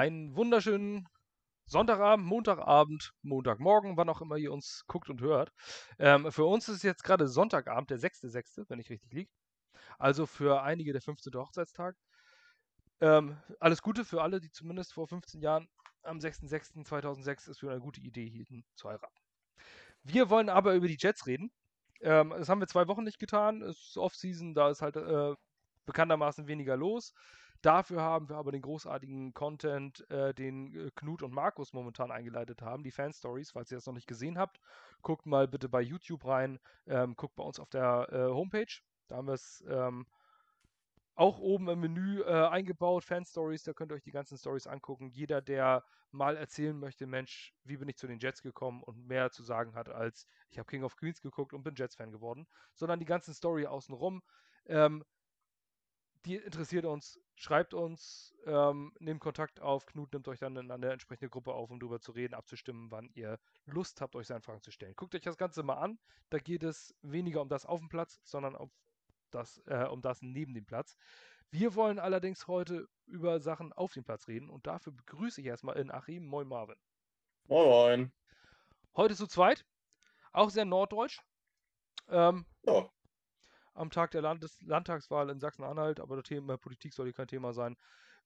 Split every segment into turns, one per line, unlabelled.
Einen wunderschönen Sonntagabend, Montagabend, Montagmorgen, wann auch immer ihr uns guckt und hört. Ähm, für uns ist jetzt gerade Sonntagabend, der 6.6., wenn ich richtig liege. Also für einige der 15. Hochzeitstag. Ähm, alles Gute für alle, die zumindest vor 15 Jahren am 6.6.2006 es für eine gute Idee hielten, zu heiraten. Wir wollen aber über die Jets reden. Ähm, das haben wir zwei Wochen nicht getan. Es ist Off-Season, da ist halt äh, bekanntermaßen weniger los. Dafür haben wir aber den großartigen Content, äh, den äh, Knut und Markus momentan eingeleitet haben, die Fan-Stories, falls ihr das noch nicht gesehen habt. Guckt mal bitte bei YouTube rein, ähm, guckt bei uns auf der äh, Homepage. Da haben wir es ähm, auch oben im Menü äh, eingebaut, Fan-Stories, da könnt ihr euch die ganzen Stories angucken. Jeder, der mal erzählen möchte, Mensch, wie bin ich zu den Jets gekommen und mehr zu sagen hat, als ich habe King of Queens geguckt und bin Jets-Fan geworden, sondern die ganzen Story außenrum. Ähm, die interessiert uns, schreibt uns, ähm, nehmt Kontakt auf. Knut nimmt euch dann in eine entsprechende Gruppe auf, um darüber zu reden, abzustimmen, wann ihr Lust habt, euch seine Fragen zu stellen. Guckt euch das Ganze mal an. Da geht es weniger um das auf dem Platz, sondern um das, äh, um das neben dem Platz. Wir wollen allerdings heute über Sachen auf dem Platz reden und dafür begrüße ich erstmal in Achim. Moin Marvin.
Moin Moin.
Heute zu zweit, auch sehr norddeutsch. Ähm, ja am Tag der Landes Landtagswahl in Sachsen-Anhalt, aber das Thema Politik soll hier kein Thema sein.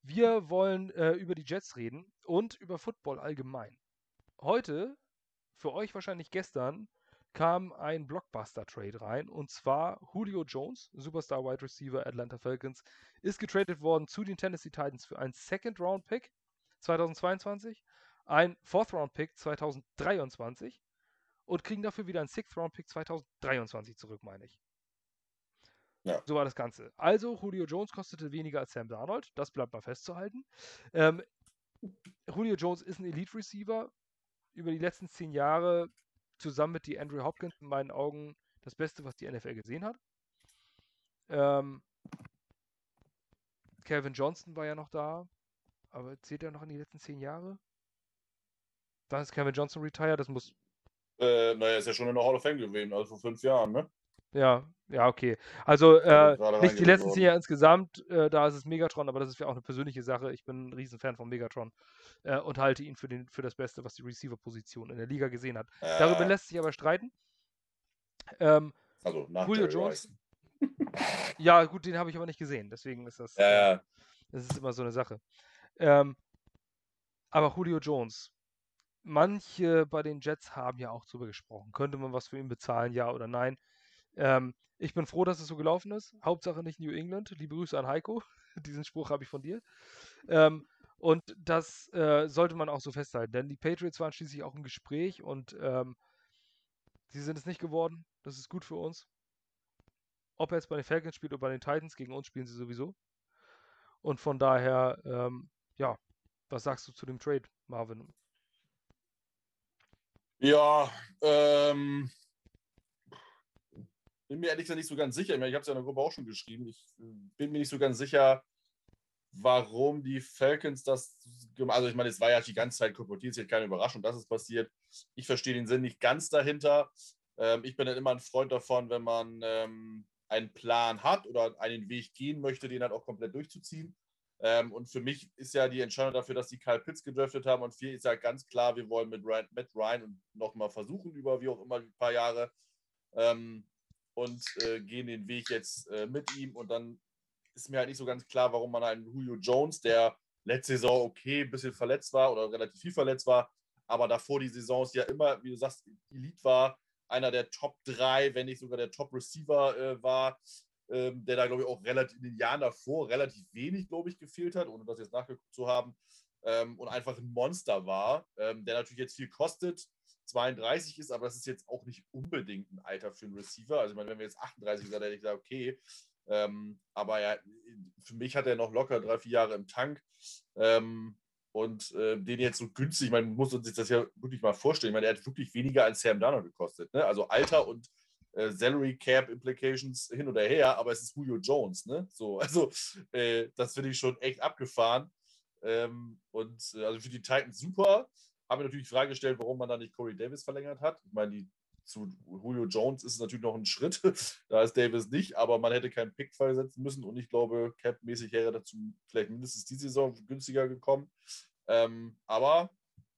Wir wollen äh, über die Jets reden und über Football allgemein. Heute, für euch wahrscheinlich gestern, kam ein Blockbuster-Trade rein und zwar Julio Jones, Superstar Wide Receiver Atlanta Falcons, ist getradet worden zu den Tennessee Titans für einen Second-Round-Pick 2022, ein Fourth-Round-Pick 2023 und kriegen dafür wieder einen Sixth-Round-Pick 2023 zurück, meine ich. Ja. So war das Ganze. Also, Julio Jones kostete weniger als Sam Darnold. Das bleibt mal festzuhalten. Ähm, Julio Jones ist ein Elite-Receiver. Über die letzten zehn Jahre zusammen mit die Andrew Hopkins in meinen Augen das Beste, was die NFL gesehen hat. Ähm, Calvin Johnson war ja noch da, aber zählt er noch in die letzten zehn Jahre? Dann ist Calvin Johnson retired, das muss.
Äh, naja, ist ja schon in der Hall of Fame gewesen, also vor fünf Jahren, ne?
Ja, ja, okay. Also äh, nicht die letzten zehn Jahre insgesamt, äh, da ist es Megatron, aber das ist ja auch eine persönliche Sache. Ich bin ein Riesenfan von Megatron äh, und halte ihn für, den, für das Beste, was die Receiver-Position in der Liga gesehen hat. Darüber lässt sich aber streiten. Ähm,
also nach Julio Jones.
ja, gut, den habe ich aber nicht gesehen, deswegen ist das. Äh, das ist immer so eine Sache. Ähm, aber Julio Jones, manche bei den Jets haben ja auch drüber gesprochen. Könnte man was für ihn bezahlen, ja oder nein? Ähm, ich bin froh, dass es so gelaufen ist. Hauptsache nicht New England. Liebe Grüße an Heiko. Diesen Spruch habe ich von dir. Ähm, und das äh, sollte man auch so festhalten, denn die Patriots waren schließlich auch im Gespräch und ähm, sie sind es nicht geworden. Das ist gut für uns. Ob er jetzt bei den Falcons spielt oder bei den Titans, gegen uns spielen sie sowieso. Und von daher, ähm, ja, was sagst du zu dem Trade, Marvin?
Ja, ähm, bin mir ehrlich gesagt nicht so ganz sicher. Ich, habe es ja in der Gruppe auch schon geschrieben. Ich äh, bin mir nicht so ganz sicher, warum die Falcons das. Also, ich meine, es war ja die ganze Zeit kolportiert, es ist keine Überraschung, dass es passiert. Ich verstehe den Sinn nicht ganz dahinter. Ähm, ich bin dann immer ein Freund davon, wenn man ähm, einen Plan hat oder einen Weg gehen möchte, den halt auch komplett durchzuziehen. Ähm, und für mich ist ja die Entscheidung dafür, dass die Kyle Pitts gedraftet haben. Und für ist ja ganz klar, wir wollen mit Ryan, Matt Ryan nochmal versuchen, über wie auch immer ein paar Jahre, ähm, und äh, gehen den Weg jetzt äh, mit ihm. Und dann ist mir halt nicht so ganz klar, warum man einen Julio Jones, der letzte Saison okay, ein bisschen verletzt war oder relativ viel verletzt war, aber davor die Saisons ja immer, wie du sagst, Elite war, einer der Top 3, wenn nicht sogar der Top Receiver äh, war, ähm, der da, glaube ich, auch relativ in den Jahren davor relativ wenig, glaube ich, gefehlt hat, ohne das jetzt nachgeguckt zu haben. Ähm, und einfach ein Monster war, ähm, der natürlich jetzt viel kostet, 32 ist, aber das ist jetzt auch nicht unbedingt ein Alter für einen Receiver. Also, ich meine, wenn wir jetzt 38 sind, hätte ich gesagt, okay. Ähm, aber ja, für mich hat er noch locker drei, vier Jahre im Tank. Ähm, und äh, den jetzt so günstig, man muss sich das ja wirklich mal vorstellen. Ich meine, er hat wirklich weniger als Sam Darnold gekostet. Ne? Also Alter und äh, Salary Cap Implications hin oder her, aber es ist Julio Jones. Ne? So, also äh, das finde ich schon echt abgefahren. Ähm, und äh, also für die Titans super habe mir natürlich die Frage gestellt, warum man da nicht Corey Davis verlängert hat. Ich meine, die, zu Julio Jones ist es natürlich noch ein Schritt. da ist Davis nicht, aber man hätte keinen Pick freisetzen müssen und ich glaube, cap-mäßig wäre dazu vielleicht mindestens die Saison günstiger gekommen. Ähm, aber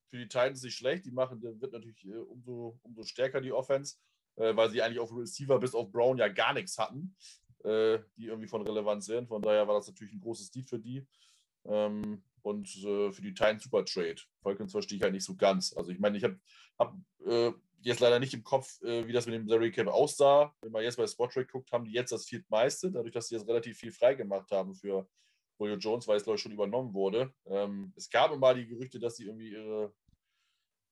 für die Titans nicht schlecht. Die machen, wird natürlich äh, umso, umso stärker die Offense, äh, weil sie eigentlich auf Receiver bis auf Brown ja gar nichts hatten, äh, die irgendwie von Relevanz sind. Von daher war das natürlich ein großes Deep für die. Ähm, und äh, für die Titans super Trade. Falcons verstehe ich halt nicht so ganz. Also ich meine, ich habe hab, äh, jetzt leider nicht im Kopf, äh, wie das mit dem Salary Cap aussah. Wenn man jetzt bei Spotrack guckt, haben die jetzt das viertmeiste, dadurch, dass sie jetzt relativ viel freigemacht haben für Julio Jones, weil es, glaube ich, schon übernommen wurde. Ähm, es gab immer die Gerüchte, dass sie irgendwie ihre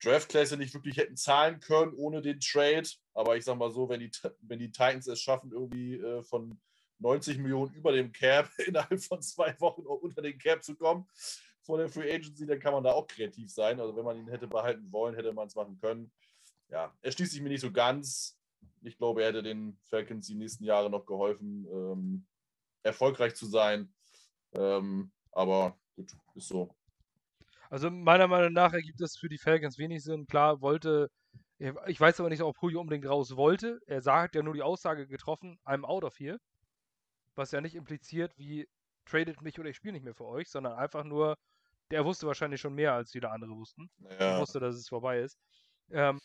Draftklasse nicht wirklich hätten zahlen können ohne den Trade. Aber ich sage mal so, wenn die, wenn die Titans es schaffen, irgendwie äh, von 90 Millionen über dem Cap innerhalb von zwei Wochen unter den Cap zu kommen vor der Free Agency, dann kann man da auch kreativ sein. Also wenn man ihn hätte behalten wollen, hätte man es machen können. Ja, er schließt sich mir nicht so ganz. Ich glaube, er hätte den Falcons die nächsten Jahre noch geholfen, ähm, erfolgreich zu sein. Ähm, aber gut, ist so.
Also meiner Meinung nach ergibt das für die Falcons wenig Sinn. Klar, wollte, ich weiß aber nicht, ob Julio unbedingt raus wollte. Er sagt ja nur die Aussage getroffen, I'm out of here. Was ja nicht impliziert, wie tradet mich oder ich spiele nicht mehr für euch, sondern einfach nur, der wusste wahrscheinlich schon mehr, als viele andere wussten. Ja. Er wusste, dass es vorbei ist. Ähm,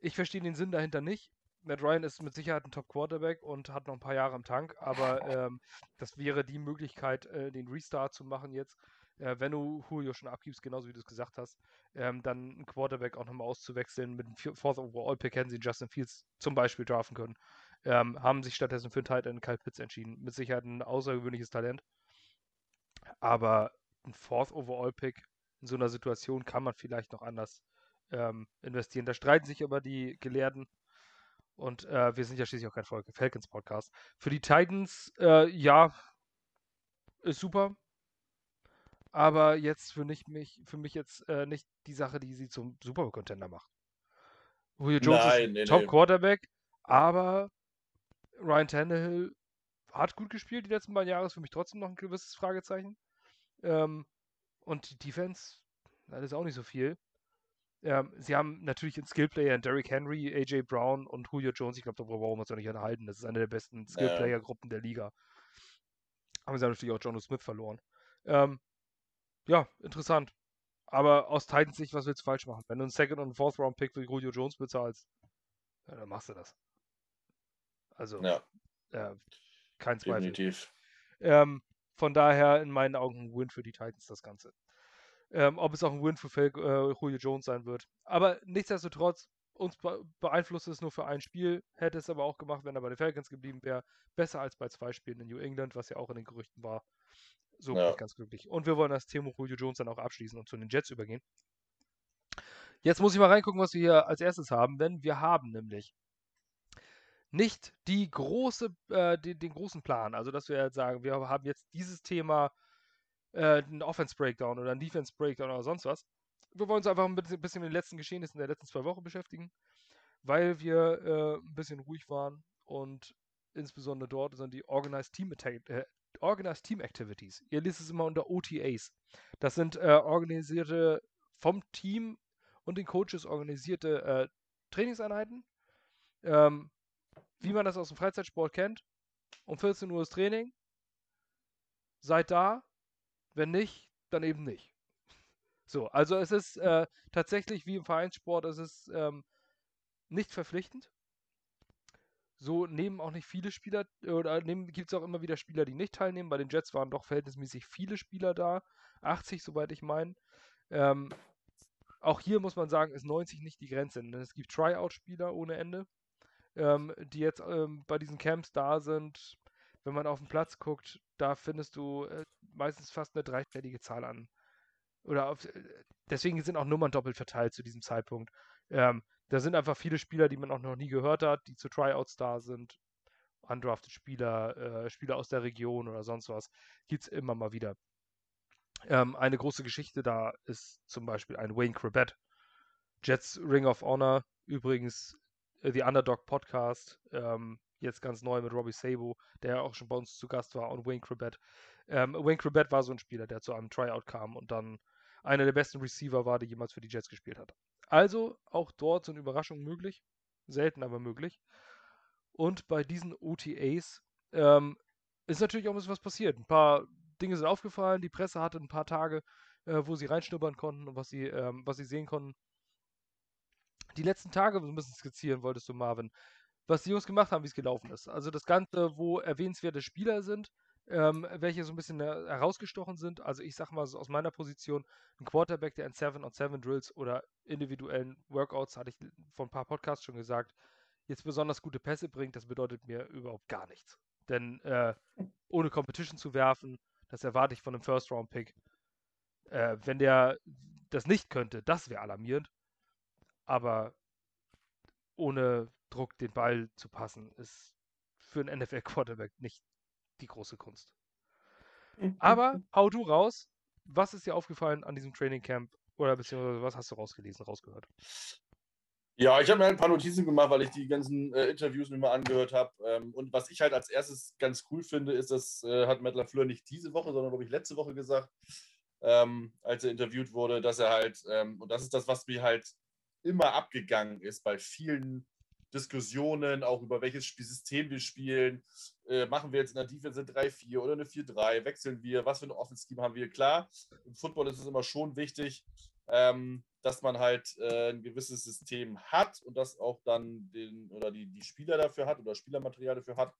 ich verstehe den Sinn dahinter nicht. Matt Ryan ist mit Sicherheit ein Top-Quarterback und hat noch ein paar Jahre im Tank, aber ähm, das wäre die Möglichkeit, äh, den Restart zu machen jetzt. Äh, wenn du Julio schon abgibst, genauso wie du es gesagt hast, ähm, dann einen Quarterback auch nochmal auszuwechseln. Mit dem Fourth Overall Pick hätten sie Justin Fields zum Beispiel draften können. Ähm, haben sich stattdessen für einen Tight End Kyle Pitts entschieden. Mit Sicherheit ein außergewöhnliches Talent. Aber ein Fourth Overall Pick in so einer Situation kann man vielleicht noch anders ähm, investieren. Da streiten sich aber die Gelehrten. Und äh, wir sind ja schließlich auch kein Falcons Podcast. Für die Titans, äh, ja, ist super. Aber jetzt für, nicht mich, für mich jetzt äh, nicht die Sache, die sie zum Super Bowl Contender macht. Julio Jones Nein, ist nee, Top nee. Quarterback, aber Ryan Tannehill hat gut gespielt die letzten beiden Jahre, ist für mich trotzdem noch ein gewisses Fragezeichen. Ähm, und die Defense, das ist auch nicht so viel. Ähm, sie haben natürlich einen Skillplayer in Derrick Henry, AJ Brown und Julio Jones. Ich glaube, da brauchen wir uns auch nicht unterhalten. Das ist eine der besten Skillplayer-Gruppen der Liga. Aber sie haben natürlich auch Jono Smith verloren. Ähm, ja, interessant. Aber aus Titans Sicht, was willst du falsch machen? Wenn du einen Second- und Fourth Round Pick für Julio Jones bezahlst, ja, dann machst du das. Also, ja. äh, kein Zweifel. Definitiv. Ähm, von daher in meinen Augen ein Win für die Titans das Ganze. Ähm, ob es auch ein Win für Fel äh, Julio Jones sein wird. Aber nichtsdestotrotz, uns be beeinflusst es nur für ein Spiel. Hätte es aber auch gemacht, wenn er bei den Falcons geblieben wäre. Besser als bei zwei Spielen in New England, was ja auch in den Gerüchten war. So ja. bin ich ganz glücklich. Und wir wollen das Thema Julio Jones dann auch abschließen und zu den Jets übergehen. Jetzt muss ich mal reingucken, was wir hier als erstes haben, denn wir haben nämlich nicht die große, äh, den, den, großen Plan. Also, dass wir jetzt sagen, wir haben jetzt dieses Thema äh, einen Offense-Breakdown oder einen Defense-Breakdown oder sonst was. Wir wollen uns einfach ein bisschen, bisschen mit den letzten Geschehnissen der letzten zwei Wochen beschäftigen, weil wir äh, ein bisschen ruhig waren und insbesondere dort sind die Organized Team, äh, Organized Team Activities. Ihr liest es immer unter OTAs. Das sind äh, organisierte, vom Team und den Coaches organisierte äh, Trainingseinheiten. Ähm, wie man das aus dem Freizeitsport kennt. Um 14 Uhr ist Training. Seid da, wenn nicht, dann eben nicht. So, also es ist äh, tatsächlich wie im Vereinssport, es ist ähm, nicht verpflichtend. So nehmen auch nicht viele Spieler, oder gibt es auch immer wieder Spieler, die nicht teilnehmen. Bei den Jets waren doch verhältnismäßig viele Spieler da. 80, soweit ich meine. Ähm, auch hier muss man sagen, ist 90 nicht die Grenze. Denn es gibt Tryout-Spieler ohne Ende, ähm, die jetzt ähm, bei diesen Camps da sind wenn man auf den Platz guckt, da findest du äh, meistens fast eine dreistellige Zahl an. Oder auf, äh, deswegen sind auch Nummern doppelt verteilt zu diesem Zeitpunkt. Ähm, da sind einfach viele Spieler, die man auch noch nie gehört hat, die zu Tryouts da sind. Undrafted Spieler, äh, Spieler aus der Region oder sonst was. Gibt es immer mal wieder. Ähm, eine große Geschichte da ist zum Beispiel ein Wayne Crabett. Jets Ring of Honor, übrigens The Underdog Podcast. Ähm, jetzt ganz neu mit Robbie Sabo, der auch schon bei uns zu Gast war, und Wayne Crabett. Ähm, Wayne Crabett war so ein Spieler, der zu einem Tryout kam und dann einer der besten Receiver war, der jemals für die Jets gespielt hat. Also auch dort so eine Überraschung möglich. Selten, aber möglich. Und bei diesen OTAs ähm, ist natürlich auch ein bisschen was passiert. Ein paar Dinge sind aufgefallen. Die Presse hatte ein paar Tage äh, wo sie reinschnuppern konnten und was sie, ähm, was sie sehen konnten. Die letzten Tage so ein bisschen skizzieren wolltest du, Marvin. Was die Jungs gemacht haben, wie es gelaufen ist. Also das Ganze, wo erwähnenswerte Spieler sind, ähm, welche so ein bisschen äh, herausgestochen sind. Also ich sag mal so aus meiner Position, ein Quarterback, der in 7 on 7 Drills oder individuellen Workouts, hatte ich vor ein paar Podcasts schon gesagt, jetzt besonders gute Pässe bringt, das bedeutet mir überhaupt gar nichts. Denn äh, ohne Competition zu werfen, das erwarte ich von einem First-Round-Pick. Äh, wenn der das nicht könnte, das wäre alarmierend. Aber ohne Druck den Ball zu passen, ist für einen NFL-Quarterback nicht die große Kunst. Aber hau du raus. Was ist dir aufgefallen an diesem Training Camp? Oder beziehungsweise was hast du rausgelesen, rausgehört?
Ja, ich habe mir halt ein paar Notizen gemacht, weil ich die ganzen äh, Interviews mir mal angehört habe. Ähm, und was ich halt als erstes ganz cool finde, ist, das äh, hat Matt LaFleur nicht diese Woche, sondern glaube ich letzte Woche gesagt, ähm, als er interviewt wurde, dass er halt, ähm, und das ist das, was mir halt immer abgegangen ist bei vielen Diskussionen, auch über welches Spielsystem wir spielen. Äh, machen wir jetzt in der Defense eine 3-4 oder eine 4-3? Wechseln wir? Was für ein Offense-Scheme haben wir? Klar, im Football ist es immer schon wichtig, ähm, dass man halt äh, ein gewisses System hat und das auch dann den oder die, die Spieler dafür hat oder Spielermaterial dafür hat.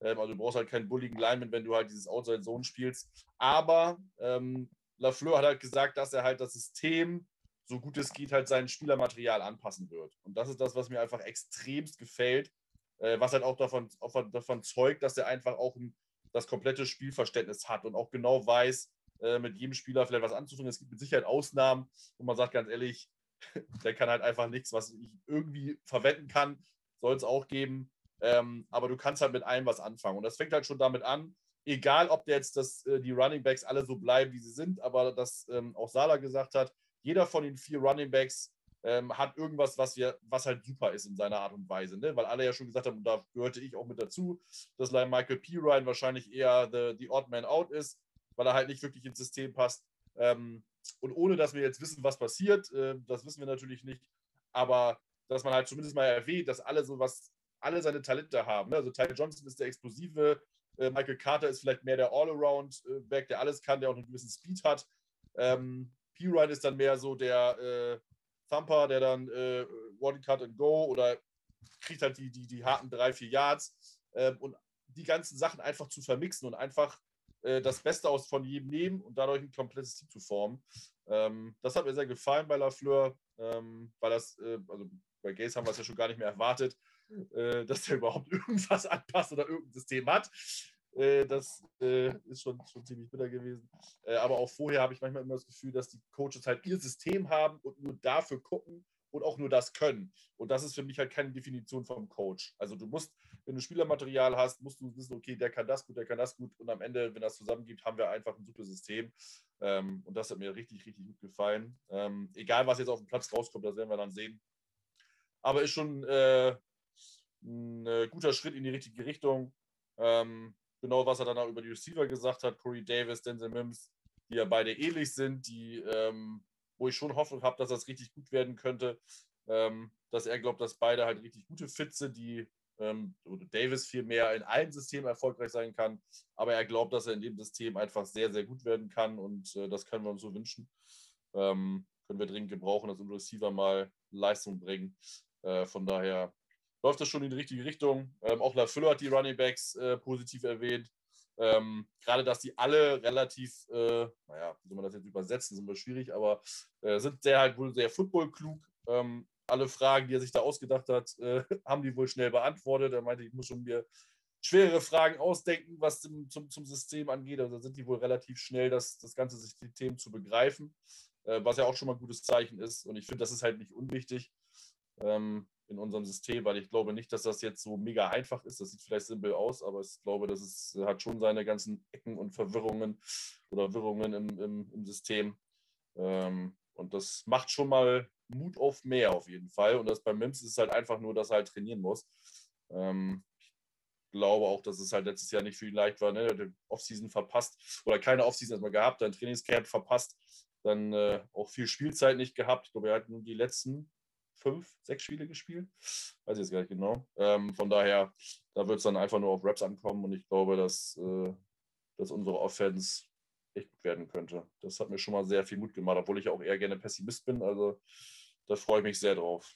Ähm, also du brauchst halt keinen bulligen Lineman, wenn du halt dieses Outside Zone spielst. Aber ähm, Lafleur hat halt gesagt, dass er halt das System so gut es geht, halt sein Spielermaterial anpassen wird. Und das ist das, was mir einfach extremst gefällt, äh, was halt auch davon, auch davon zeugt, dass er einfach auch ein, das komplette Spielverständnis hat und auch genau weiß, äh, mit jedem Spieler vielleicht was anzufangen. Es gibt mit Sicherheit Ausnahmen, wo man sagt ganz ehrlich, der kann halt einfach nichts, was ich irgendwie verwenden kann, soll es auch geben. Ähm, aber du kannst halt mit allem was anfangen. Und das fängt halt schon damit an, egal ob jetzt das, äh, die Running Backs alle so bleiben, wie sie sind, aber das ähm, auch Sala gesagt hat, jeder von den vier Running Backs ähm, hat irgendwas, was, wir, was halt super ist in seiner Art und Weise. Ne? Weil alle ja schon gesagt haben, und da gehörte ich auch mit dazu, dass Michael P. Ryan wahrscheinlich eher the, the Odd Man Out ist, weil er halt nicht wirklich ins System passt. Ähm, und ohne dass wir jetzt wissen, was passiert, äh, das wissen wir natürlich nicht, aber dass man halt zumindest mal erwähnt, dass alle sowas, alle seine Talente haben. Ne? Also Ty Johnson ist der explosive, äh, Michael Carter ist vielleicht mehr der All-Around-Back, der alles kann, der auch einen gewissen Speed hat. Ähm, P-Ride ist dann mehr so der äh, Thumper, der dann äh, One Cut and Go oder kriegt halt die, die, die harten drei, vier Yards. Ähm, und die ganzen Sachen einfach zu vermixen und einfach äh, das Beste aus von jedem nehmen und dadurch ein komplettes Team zu formen. Ähm, das hat mir sehr gefallen bei Lafleur, ähm, weil das, äh, also bei Gaze haben wir es ja schon gar nicht mehr erwartet, äh, dass der überhaupt irgendwas anpasst oder irgendein System hat. Äh, das äh, ist schon, schon ziemlich bitter gewesen. Äh, aber auch vorher habe ich manchmal immer das Gefühl, dass die Coaches halt ihr System haben und nur dafür gucken und auch nur das können. Und das ist für mich halt keine Definition vom Coach. Also du musst, wenn du Spielermaterial hast, musst du wissen, okay, der kann das gut, der kann das gut. Und am Ende, wenn das zusammengibt, haben wir einfach ein super System. Ähm, und das hat mir richtig, richtig gut gefallen. Ähm, egal, was jetzt auf dem Platz rauskommt, das werden wir dann sehen. Aber ist schon ein guter Schritt in die richtige Richtung. Ähm, genau, was er dann auch über die Receiver gesagt hat, Corey Davis, Denzel Mims, die ja beide ähnlich sind, die, ähm, wo ich schon Hoffnung habe, dass das richtig gut werden könnte. Ähm, dass er glaubt, dass beide halt richtig gute sind, die ähm, Davis viel mehr in allen Systemen erfolgreich sein kann. Aber er glaubt, dass er in dem System einfach sehr, sehr gut werden kann und äh, das können wir uns so wünschen. Ähm, können wir dringend gebrauchen, dass unsere Receiver mal Leistung bringen. Äh, von daher läuft das schon in die richtige Richtung. Ähm, auch LaFleur hat die Running Backs äh, positiv erwähnt. Ähm, gerade, dass die alle relativ, äh, naja, wie soll man das jetzt übersetzen, ist immer schwierig, aber äh, sind sehr halt wohl sehr footballklug. Ähm, alle Fragen, die er sich da ausgedacht hat, äh, haben die wohl schnell beantwortet. Er meinte, ich muss schon mir schwerere Fragen ausdenken, was zum, zum, zum System angeht. Also sind die wohl relativ schnell, das, das ganze System zu begreifen, äh, was ja auch schon mal ein gutes Zeichen ist. Und ich finde, das ist halt nicht unwichtig. Ähm, in unserem System, weil ich glaube nicht, dass das jetzt so mega einfach ist. Das sieht vielleicht simpel aus, aber ich glaube, das ist, hat schon seine ganzen Ecken und Verwirrungen oder Wirrungen im, im, im System. Ähm, und das macht schon mal Mut auf mehr auf jeden Fall. Und das bei Mims ist halt einfach nur, dass er halt trainieren muss. Ähm, ich glaube auch, dass es halt letztes Jahr nicht viel leicht war. Ne? Der Offseason verpasst oder keine Offseason erstmal gehabt, dann Trainingscamp verpasst, dann äh, auch viel Spielzeit nicht gehabt. Ich glaube, er hat nur die letzten fünf, sechs Spiele gespielt. Weiß ich jetzt gar nicht genau. Ähm, von daher, da wird es dann einfach nur auf Raps ankommen und ich glaube, dass, äh, dass unsere Offense echt gut werden könnte. Das hat mir schon mal sehr viel Mut gemacht, obwohl ich auch eher gerne Pessimist bin. Also da freue ich mich sehr drauf.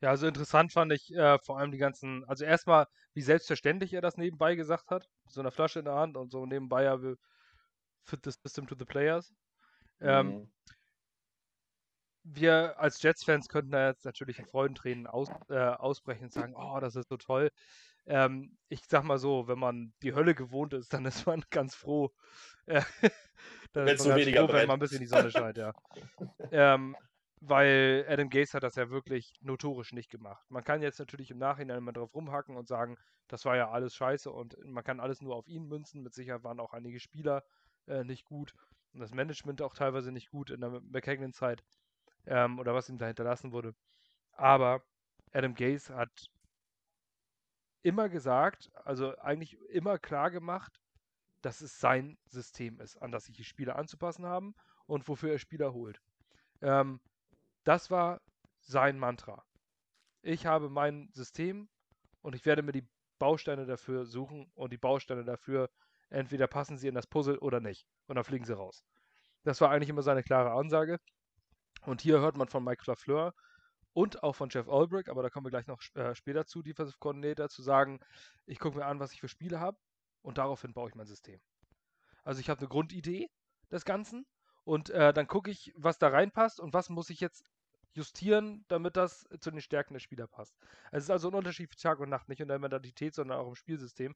Ja, also interessant fand ich äh, vor allem die ganzen, also erstmal, wie selbstverständlich er das nebenbei gesagt hat, mit so einer Flasche in der Hand und so nebenbei, ja, wir fit the system to the players. Ähm, mhm. Wir als Jets-Fans könnten da jetzt natürlich in Freudentränen aus, äh, ausbrechen und sagen, oh, das ist so toll. Ähm, ich sag mal so, wenn man die Hölle gewohnt ist, dann ist man ganz froh. Äh,
dann ist man weniger
froh, wenn man ein bisschen die Sonne scheint, ja. ähm, weil Adam Gaze hat das ja wirklich notorisch nicht gemacht. Man kann jetzt natürlich im Nachhinein mal drauf rumhacken und sagen, das war ja alles scheiße und man kann alles nur auf ihn münzen. Mit Sicherheit waren auch einige Spieler äh, nicht gut und das Management auch teilweise nicht gut in der McKagan-Zeit ähm, oder was ihm da hinterlassen wurde. Aber Adam Gaze hat immer gesagt, also eigentlich immer klar gemacht, dass es sein System ist, an das sich die Spieler anzupassen haben und wofür er Spieler holt. Ähm, das war sein Mantra. Ich habe mein System und ich werde mir die Bausteine dafür suchen und die Bausteine dafür, entweder passen sie in das Puzzle oder nicht. Und dann fliegen sie raus. Das war eigentlich immer seine klare Ansage. Und hier hört man von Mike Lafleur und auch von Jeff Ulbrich, aber da kommen wir gleich noch äh, später zu, Defensive Coordinator, zu sagen, ich gucke mir an, was ich für Spiele habe und daraufhin baue ich mein System. Also ich habe eine Grundidee des Ganzen und äh, dann gucke ich, was da reinpasst und was muss ich jetzt justieren, damit das zu den Stärken der Spieler passt. Es ist also ein Unterschied für Tag und Nacht, nicht in der Mentalität, sondern auch im Spielsystem.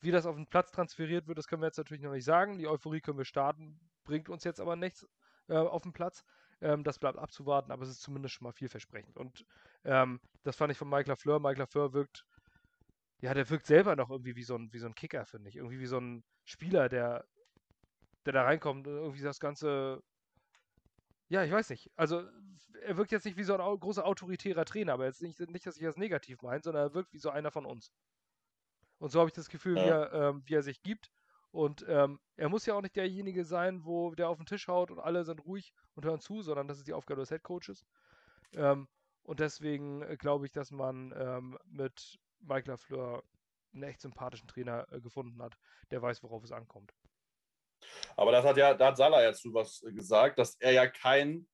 Wie das auf den Platz transferiert wird, das können wir jetzt natürlich noch nicht sagen. Die Euphorie können wir starten, bringt uns jetzt aber nichts äh, auf den Platz. Ähm, das bleibt abzuwarten, aber es ist zumindest schon mal vielversprechend. Und ähm, das fand ich von Mike Lafleur. Mike Lafleur wirkt, ja, der wirkt selber noch irgendwie wie so ein, wie so ein Kicker, finde ich. Irgendwie wie so ein Spieler, der, der da reinkommt, irgendwie das Ganze ja, ich weiß nicht. Also, er wirkt jetzt nicht wie so ein großer autoritärer Trainer, aber jetzt nicht, nicht dass ich das negativ meine, sondern er wirkt wie so einer von uns. Und so habe ich das Gefühl, ja. wie, er, ähm, wie er sich gibt. Und ähm, er muss ja auch nicht derjenige sein, wo der auf den Tisch haut und alle sind ruhig und hören zu, sondern das ist die Aufgabe des Headcoaches. Ähm, und deswegen äh, glaube ich, dass man ähm, mit Mike Lafleur einen echt sympathischen Trainer äh, gefunden hat, der weiß, worauf es ankommt.
Aber das hat ja, da hat Salah ja zu was gesagt, dass er ja kein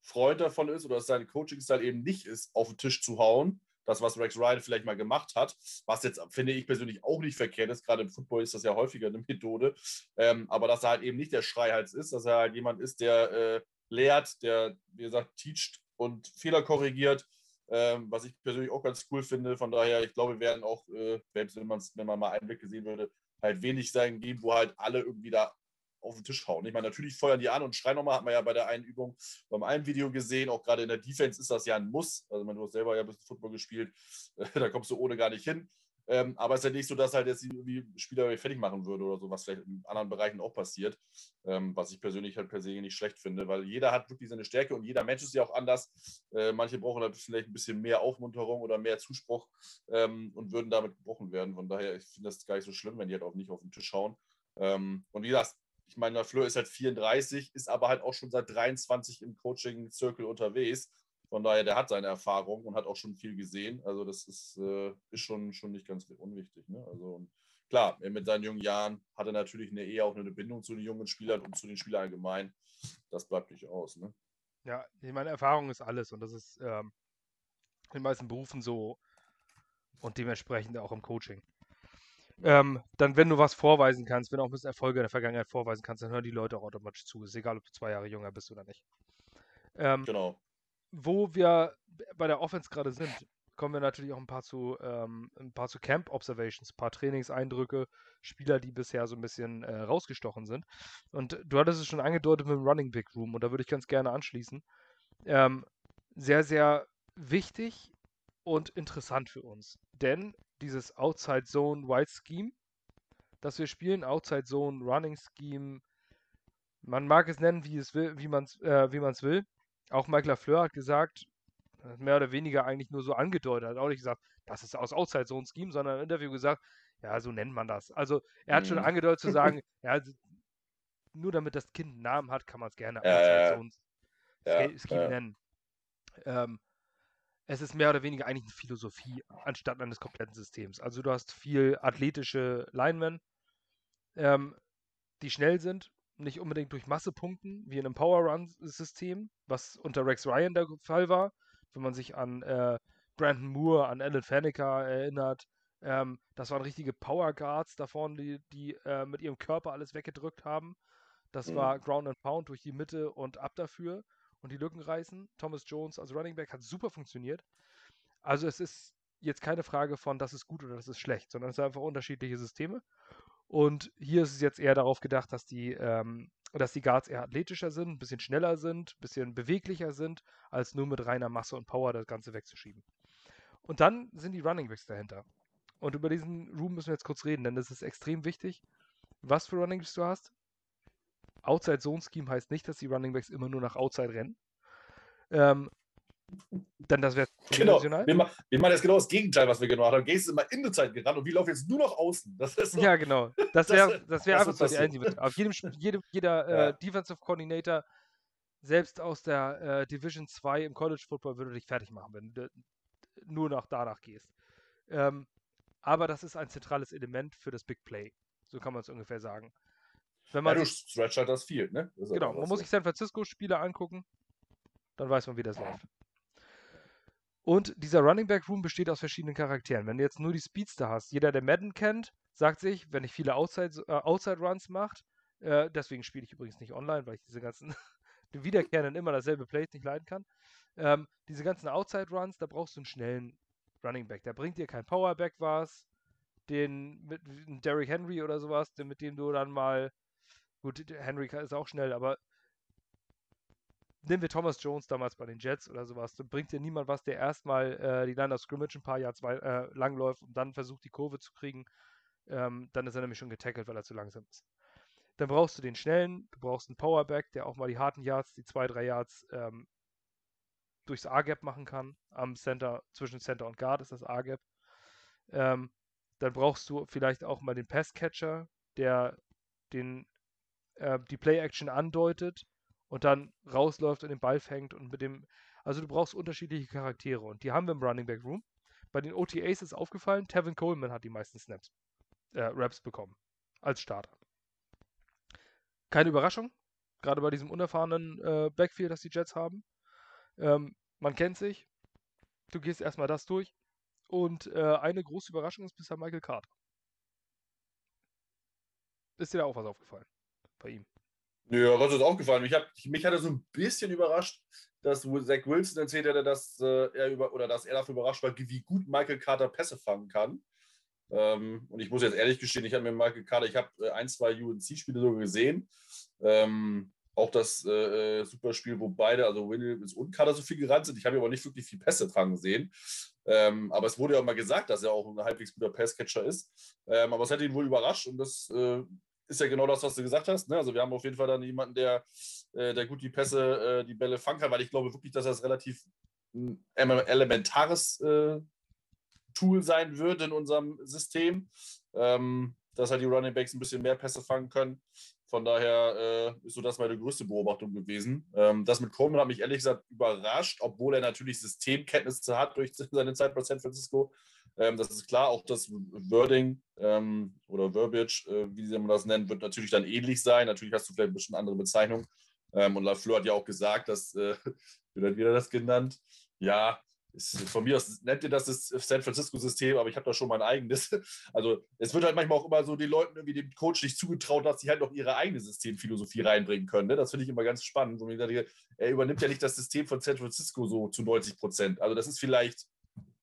Freund davon ist oder dass sein Coaching-Style eben nicht ist, auf den Tisch zu hauen. Das, was Rex Ryan vielleicht mal gemacht hat, was jetzt, finde ich persönlich, auch nicht verkehrt ist. Gerade im Football ist das ja häufiger eine Methode. Ähm, aber dass er halt eben nicht der Schreihals ist, dass er halt jemand ist, der äh, lehrt, der, wie gesagt, teacht und Fehler korrigiert. Ähm, was ich persönlich auch ganz cool finde. Von daher, ich glaube, wir werden auch, äh, wenn, wenn man mal einen Blick gesehen würde, halt wenig sein geben, wo halt alle irgendwie da auf den Tisch hauen. Ich meine, natürlich feuern die an und schreien nochmal, hat man ja bei der einen Übung beim einen Video gesehen, auch gerade in der Defense ist das ja ein Muss. Also, man, du hast selber ja ein bisschen Football gespielt, da kommst du ohne gar nicht hin. Ähm, aber es ist ja nicht so, dass halt jetzt die Spieler fertig machen würde oder so, was vielleicht in anderen Bereichen auch passiert. Ähm, was ich persönlich halt per se nicht schlecht finde, weil jeder hat wirklich seine Stärke und jeder Mensch ist ja auch anders. Äh, manche brauchen halt vielleicht ein bisschen mehr Aufmunterung oder mehr Zuspruch ähm, und würden damit gebrochen werden. Von daher, ich finde das gar nicht so schlimm, wenn die halt auch nicht auf den Tisch schauen. Ähm, und wie gesagt, ich meine, Fleur ist halt 34, ist aber halt auch schon seit 23 im Coaching-Circle unterwegs. Von daher, der hat seine Erfahrung und hat auch schon viel gesehen. Also das ist, äh, ist schon, schon nicht ganz unwichtig. Ne? Also klar, mit seinen jungen Jahren hat er natürlich eine eher auch eine Bindung zu den jungen Spielern und zu den Spielern allgemein. Das bleibt nicht aus. Ne?
Ja, ich meine, Erfahrung ist alles und das ist ähm, in den meisten Berufen so und dementsprechend auch im Coaching. Ähm, dann, wenn du was vorweisen kannst, wenn du auch ein bisschen Erfolge in der Vergangenheit vorweisen kannst, dann hören die Leute auch automatisch zu. Ist egal, ob du zwei Jahre jünger bist oder nicht.
Ähm, genau
wo wir bei der Offense gerade sind, kommen wir natürlich auch ein paar zu, ähm, ein paar zu Camp Observations, ein paar Trainingseindrücke, Spieler, die bisher so ein bisschen äh, rausgestochen sind. Und du hattest es schon angedeutet mit dem Running Big Room und da würde ich ganz gerne anschließen. Ähm, sehr, sehr wichtig und interessant für uns. Denn dieses Outside Zone Wide Scheme, das wir spielen, Outside Zone Running Scheme, man mag es nennen, wie es will, wie man es äh, wie will. Auch Mike Lafleur hat gesagt, mehr oder weniger eigentlich nur so angedeutet, hat auch nicht gesagt, das ist aus Outside Zone Scheme, sondern im Interview gesagt, ja, so nennt man das. Also er hat mhm. schon angedeutet zu sagen, ja, nur damit das Kind einen Namen hat, kann man es gerne Outside Zone ja, Scheme ja. nennen. Ähm, es ist mehr oder weniger eigentlich eine Philosophie anstatt eines kompletten Systems. Also du hast viel athletische Linemen, ähm, die schnell sind, nicht unbedingt durch Masse punkten, wie in einem Power-Run-System, was unter Rex Ryan der Fall war. Wenn man sich an äh, Brandon Moore, an Alan Faneca erinnert, ähm, das waren richtige Power Guards da vorne, die, die äh, mit ihrem Körper alles weggedrückt haben. Das mhm. war Ground and Pound durch die Mitte und ab dafür und die Lücken reißen. Thomas Jones als Running Back hat super funktioniert. Also es ist jetzt keine Frage von, das ist gut oder das ist schlecht, sondern es sind einfach unterschiedliche Systeme. Und hier ist es jetzt eher darauf gedacht, dass die, ähm, dass die Guards eher athletischer sind, ein bisschen schneller sind, ein bisschen beweglicher sind, als nur mit reiner Masse und Power das Ganze wegzuschieben. Und dann sind die Running Backs dahinter. Und über diesen Room müssen wir jetzt kurz reden, denn das ist extrem wichtig, was für Running Backs du hast. Outside Zone Scheme heißt nicht, dass die Running Backs immer nur nach Outside rennen. Ähm, denn das wäre
genau. Wir, wir, machen jetzt genau das Gegenteil, was wir gemacht haben. Gehst immer in die Zeit gerannt und wir laufen jetzt nur noch außen.
So, ja, genau. Das wäre das wär einfach so die einzige Auf jedem, jedem jeder ja. äh, Defensive Coordinator, selbst aus der äh, Division 2 im College Football, würde dich fertig machen, wenn du nur noch danach gehst. Ähm, aber das ist ein zentrales Element für das Big Play. So kann man es ungefähr sagen.
Wenn man ja, du stretch halt das Field, ne?
Das genau, man muss sich San Francisco-Spiele angucken, dann weiß man, wie das läuft. Und dieser Running Back Room besteht aus verschiedenen Charakteren. Wenn du jetzt nur die Speedster hast, jeder, der Madden kennt, sagt sich, wenn ich viele Outside, äh, Outside Runs macht, äh, deswegen spiele ich übrigens nicht online, weil ich diese ganzen wiederkehrenden immer dasselbe Plays nicht leiden kann. Ähm, diese ganzen Outside Runs, da brauchst du einen schnellen Running Back. Der bringt dir kein Powerback was, den mit Derrick Henry oder sowas, mit dem du dann mal, gut, Henry ist auch schnell, aber nehmen wir Thomas Jones damals bei den Jets oder sowas, dann bringt dir niemand was, der erstmal äh, die Line of Scrimmage ein paar Jahre äh, lang läuft und dann versucht, die Kurve zu kriegen. Ähm, dann ist er nämlich schon getackelt, weil er zu langsam ist. Dann brauchst du den schnellen, du brauchst einen Powerback, der auch mal die harten Yards, die zwei, drei Yards ähm, durchs A-Gap machen kann. Am Center, zwischen Center und Guard ist das A-Gap. Ähm, dann brauchst du vielleicht auch mal den Pass-Catcher, der den, äh, die Play-Action andeutet und dann rausläuft und den Ball fängt und mit dem. Also du brauchst unterschiedliche Charaktere und die haben wir im Running Back Room. Bei den OTAs ist aufgefallen, Tevin Coleman hat die meisten Snaps, äh, Raps bekommen als Starter. Keine Überraschung, gerade bei diesem unerfahrenen äh, Backfield, das die Jets haben. Ähm, man kennt sich. Du gehst erstmal das durch. Und äh, eine große Überraschung ist bisher Michael Carter. Ist dir da auch was aufgefallen bei ihm?
Ja, was ist aufgefallen? Mich mich hat er so ein bisschen überrascht, dass Zach Wilson erzählt hat, dass, äh, er über, oder dass er dafür überrascht war, wie gut Michael Carter Pässe fangen kann. Ähm, und ich muss jetzt ehrlich gestehen, ich habe mir Michael Carter, ich habe äh, ein, zwei UNC-Spiele sogar gesehen. Ähm, auch das äh, äh, Superspiel, wo beide, also Williams und Carter so viel gerannt sind. Ich habe aber nicht wirklich viel Pässe fangen sehen. Ähm, aber es wurde ja auch mal gesagt, dass er auch ein halbwegs guter Passcatcher ist. Ähm, aber es hat ihn wohl überrascht und das ist ja genau das, was du gesagt hast. Ne? Also wir haben auf jeden Fall dann jemanden, der, äh, der gut die Pässe, äh, die Bälle fangen kann, weil ich glaube wirklich, dass das relativ ein elementares äh, Tool sein wird in unserem System. Ähm, dass halt die Running Backs ein bisschen mehr Pässe fangen können. Von daher äh, ist so das meine größte Beobachtung gewesen. Ähm, das mit Coleman hat mich ehrlich gesagt überrascht, obwohl er natürlich Systemkenntnisse hat durch seine Zeit bei San Francisco. Ähm, das ist klar, auch das Wording ähm, oder Verbiage, äh, wie man das nennt, wird natürlich dann ähnlich sein. Natürlich hast du vielleicht ein bisschen andere Bezeichnung. Ähm, und Lafleur hat ja auch gesagt, dass, äh, wie hat wieder das genannt? Ja, von mir aus nennt ihr das das San Francisco-System, aber ich habe da schon mein eigenes. Also es wird halt manchmal auch immer so den Leuten irgendwie dem Coach nicht zugetraut, dass sie halt noch ihre eigene Systemphilosophie reinbringen können. Ne? Das finde ich immer ganz spannend. er übernimmt ja nicht das System von San Francisco so zu 90 Prozent. Also das ist vielleicht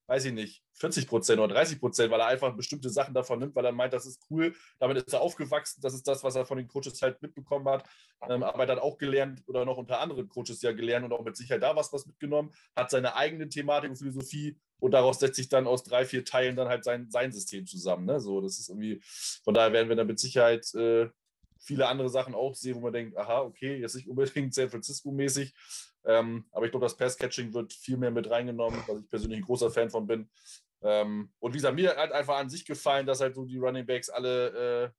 weiß ich nicht, 40 Prozent oder 30 Prozent, weil er einfach bestimmte Sachen davon nimmt, weil er meint, das ist cool, damit ist er aufgewachsen, das ist das, was er von den Coaches halt mitbekommen hat, ähm, aber er hat auch gelernt oder noch unter anderen Coaches ja gelernt und auch mit Sicherheit da was, was mitgenommen, hat seine eigene Thematik und Philosophie und daraus setzt sich dann aus drei, vier Teilen dann halt sein, sein System zusammen. Ne? So, das ist irgendwie, von daher werden wir dann mit Sicherheit äh, viele andere Sachen auch sehen, wo man denkt, aha, okay, jetzt nicht unbedingt San Francisco-mäßig, ähm, aber ich glaube, das Pass-Catching wird viel mehr mit reingenommen, weil ich persönlich ein großer Fan von bin. Ähm, und wie gesagt, mir hat einfach an sich gefallen, dass halt so die Running Backs alle äh,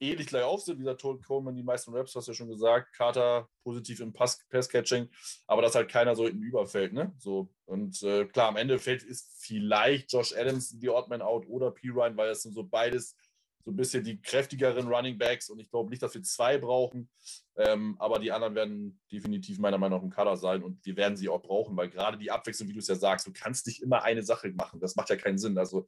ähnlich gleich auf sind. Wie gesagt, Todd Coleman, die meisten Raps, hast du ja schon gesagt. Carter positiv im Pass-Catching, aber dass halt keiner so hinten überfällt. Ne? So, und äh, klar, am Ende fällt ist vielleicht Josh Adams die Oddman out oder P. Ryan, weil das sind so beides so ein bisschen die kräftigeren Running Backs und ich glaube nicht, dass wir zwei brauchen. Ähm, aber die anderen werden definitiv meiner Meinung nach im Kader sein und wir werden sie auch brauchen, weil gerade die Abwechslung, wie du es ja sagst, du kannst nicht immer eine Sache machen. Das macht ja keinen Sinn. Also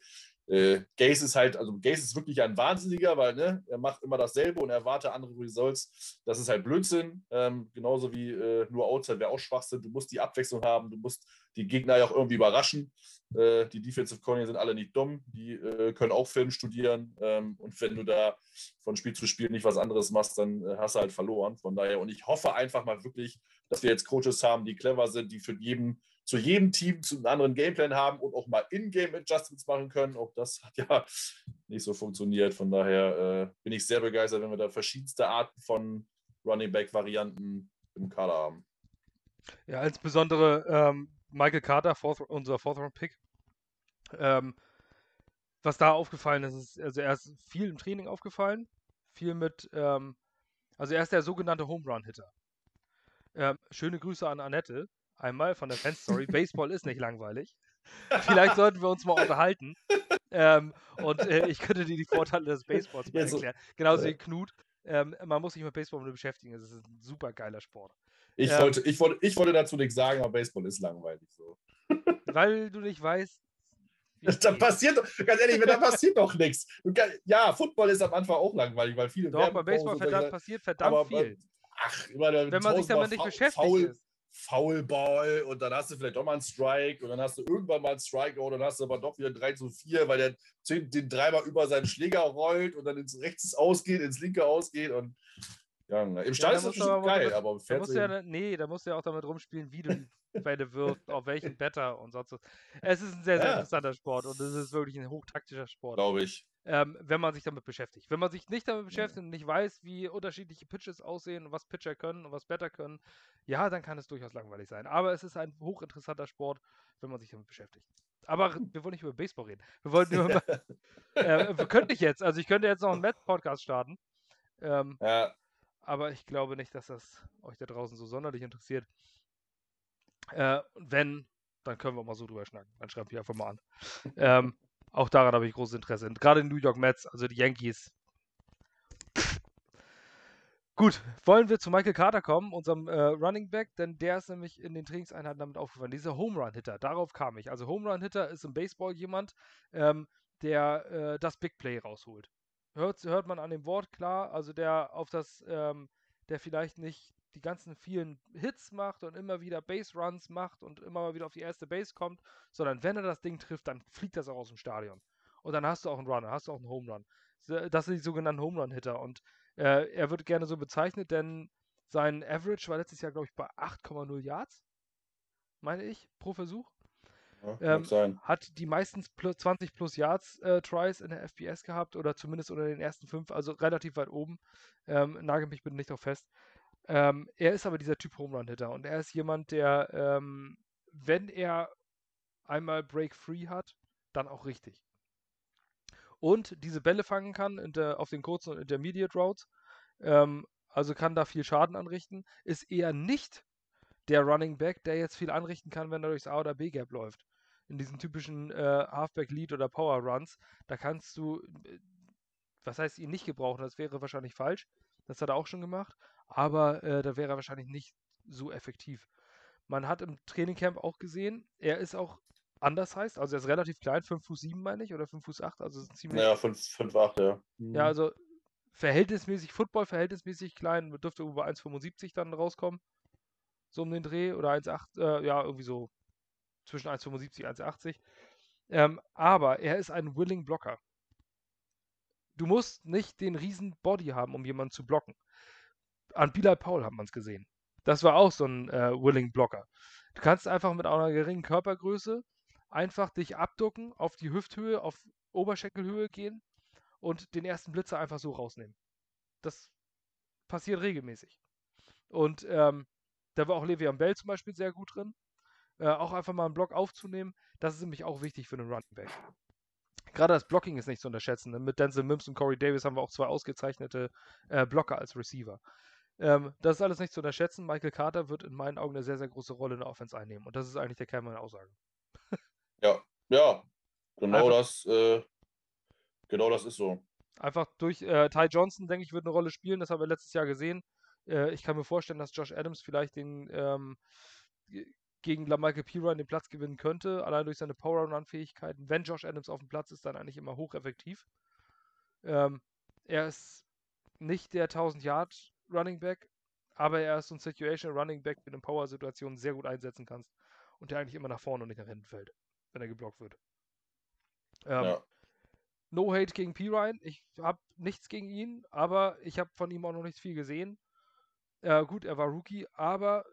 äh, Gaze ist halt, also Gaze ist wirklich ein Wahnsinniger, weil ne, er macht immer dasselbe und erwarte andere Results. Das ist halt Blödsinn. Ähm, genauso wie äh, nur Outside wäre auch Schwachsinn. Du musst die Abwechslung haben, du musst die Gegner ja auch irgendwie überraschen. Äh, die Defensive Corner sind alle nicht dumm, die äh, können auch Film studieren. Ähm, und wenn du da von Spiel zu Spiel nicht was anderes machst, dann äh, hast du halt verloren. Von daher, und ich hoffe einfach mal wirklich, dass wir jetzt Coaches haben, die clever sind, die für jeden, zu jedem Team zu einem anderen Gameplan haben und auch mal In-Game-Adjustments machen können. Auch das hat ja nicht so funktioniert. Von daher bin ich sehr begeistert, wenn wir da verschiedenste Arten von Running Back-Varianten im Kader haben.
Ja, insbesondere ähm, Michael Carter, fourth, unser Fourth-Round-Pick. Ähm, was da aufgefallen ist, ist, also er ist viel im Training aufgefallen, viel mit, ähm, also er ist der sogenannte Home Run-Hitter. Ähm, schöne Grüße an Annette, einmal von der Fanstory. Baseball ist nicht langweilig. Vielleicht sollten wir uns mal unterhalten. Ähm, und äh, ich könnte dir die Vorteile des Baseballs mal erklären. Genauso wie Knut. Ähm, man muss sich mit Baseball beschäftigen. Es ist ein super geiler Sport.
Ich, ähm, wollte, ich, wollte, ich wollte dazu nichts sagen, aber Baseball ist langweilig so.
Weil du nicht weißt.
Da passiert, ganz ehrlich, da passiert doch nichts. Ja, Football ist am Anfang auch langweilig, weil viele.
Doch, bei Baseball verdammt, passiert verdammt aber, viel.
Ach, immer Wenn
man sich damit nicht beschäftigt Foul, ist.
Foulball und dann hast du vielleicht doch mal einen Strike und dann hast du irgendwann mal einen Strike und dann hast du aber doch wieder 3 zu 4, weil der den Dreimal über seinen Schläger rollt und dann ins rechts ausgeht, ins linke ausgeht und ja, Im Stall ja, ist das schon geil, damit, aber im
Fernsehen... Ja, nee, da musst du ja auch damit rumspielen, wie du die Beine wirfst, auf welchen Better und sonst was. Es ist ein sehr, sehr ja. interessanter Sport und es ist wirklich ein hochtaktischer Sport.
Glaube ich.
Ähm, wenn man sich damit beschäftigt. Wenn man sich nicht damit beschäftigt und nicht weiß, wie unterschiedliche Pitches aussehen und was Pitcher können und was Better können, ja, dann kann es durchaus langweilig sein. Aber es ist ein hochinteressanter Sport, wenn man sich damit beschäftigt. Aber wir wollen nicht über Baseball reden. Wir wollten nur über, äh, wir könnten nicht jetzt. Also ich könnte jetzt noch einen Met-Podcast starten. Ähm, ja aber ich glaube nicht, dass das euch da draußen so sonderlich interessiert. Äh, wenn, dann können wir mal so drüber schnacken. Dann schreibt ihr einfach mal an. ähm, auch daran habe ich großes Interesse. Und gerade in New York Mets, also die Yankees. Gut, wollen wir zu Michael Carter kommen, unserem äh, Running Back, denn der ist nämlich in den Trainingseinheiten damit aufgefallen. Dieser Home Run Hitter, darauf kam ich. Also Home Run Hitter ist im Baseball jemand, ähm, der äh, das Big Play rausholt hört, hört man an dem Wort klar, also der auf das, ähm, der vielleicht nicht die ganzen vielen Hits macht und immer wieder Base Runs macht und immer mal wieder auf die erste Base kommt, sondern wenn er das Ding trifft, dann fliegt das auch aus dem Stadion. Und dann hast du auch einen Run, hast du auch einen Home Run. Das sind die sogenannten Home Run Hitter und äh, er wird gerne so bezeichnet, denn sein Average war letztes Jahr, glaube ich, bei 8,0 Yards, meine ich, pro Versuch. Ja, ähm, hat die meisten plus 20 plus Yards äh, Tries in der FBS gehabt oder zumindest unter den ersten fünf, also relativ weit oben. Ähm, nagel mich bitte nicht auf fest. Ähm, er ist aber dieser Typ Home Run Hitter und er ist jemand, der, ähm, wenn er einmal Break Free hat, dann auch richtig. Und diese Bälle fangen kann der, auf den kurzen und Intermediate Routes, ähm, also kann da viel Schaden anrichten, ist eher nicht der Running Back, der jetzt viel anrichten kann, wenn er durchs A oder B Gap läuft in diesen typischen äh, Halfback Lead oder Power Runs, da kannst du, äh, was heißt ihn nicht gebrauchen, das wäre wahrscheinlich falsch. Das hat er auch schon gemacht, aber äh, da wäre er wahrscheinlich nicht so effektiv. Man hat im Trainingcamp auch gesehen, er ist auch anders heißt, also er ist relativ klein, 5 Fuß 7 meine ich, oder 5 Fuß 8, also ziemlich.
Ja, 5, 5 8, ja.
Mhm. Ja, also verhältnismäßig, Football verhältnismäßig klein, dürfte über 1,75 dann rauskommen. So um den Dreh, oder 1,8, äh, ja, irgendwie so zwischen 1,75 und 1,80. Ähm, aber er ist ein Willing Blocker. Du musst nicht den riesen Body haben, um jemanden zu blocken. An Bilal Paul hat man es gesehen. Das war auch so ein äh, Willing Blocker. Du kannst einfach mit einer geringen Körpergröße einfach dich abducken, auf die Hüfthöhe, auf Oberschenkelhöhe gehen und den ersten Blitzer einfach so rausnehmen. Das passiert regelmäßig. Und ähm, da war auch Le'Veon Bell zum Beispiel sehr gut drin äh, auch einfach mal einen Block aufzunehmen. Das ist nämlich auch wichtig für einen Running Back. Gerade das Blocking ist nicht zu unterschätzen. Ne? Mit Denzel Mims und Corey Davis haben wir auch zwei ausgezeichnete äh, Blocker als Receiver. Ähm, das ist alles nicht zu unterschätzen. Michael Carter wird in meinen Augen eine sehr, sehr große Rolle in der Offense einnehmen. Und das ist eigentlich der Kern meiner Aussage.
ja, ja, genau einfach. das, äh, genau das ist so.
Einfach durch äh, Ty Johnson, denke ich, wird eine Rolle spielen. Das haben wir letztes Jahr gesehen. Äh, ich kann mir vorstellen, dass Josh Adams vielleicht den ähm, gegen LaMichael Pirine den Platz gewinnen könnte, allein durch seine Power-Run-Fähigkeiten. Wenn Josh Adams auf dem Platz ist, dann eigentlich immer hocheffektiv. Ähm, er ist nicht der 1000 Yard Running Back, aber er ist so ein Situation Running Back, den du in Power-Situationen sehr gut einsetzen kannst und der eigentlich immer nach vorne und nicht nach hinten fällt, wenn er geblockt wird. Ähm, ja. No Hate gegen Pirine. Ich habe nichts gegen ihn, aber ich habe von ihm auch noch nicht viel gesehen. Äh, gut, er war Rookie, aber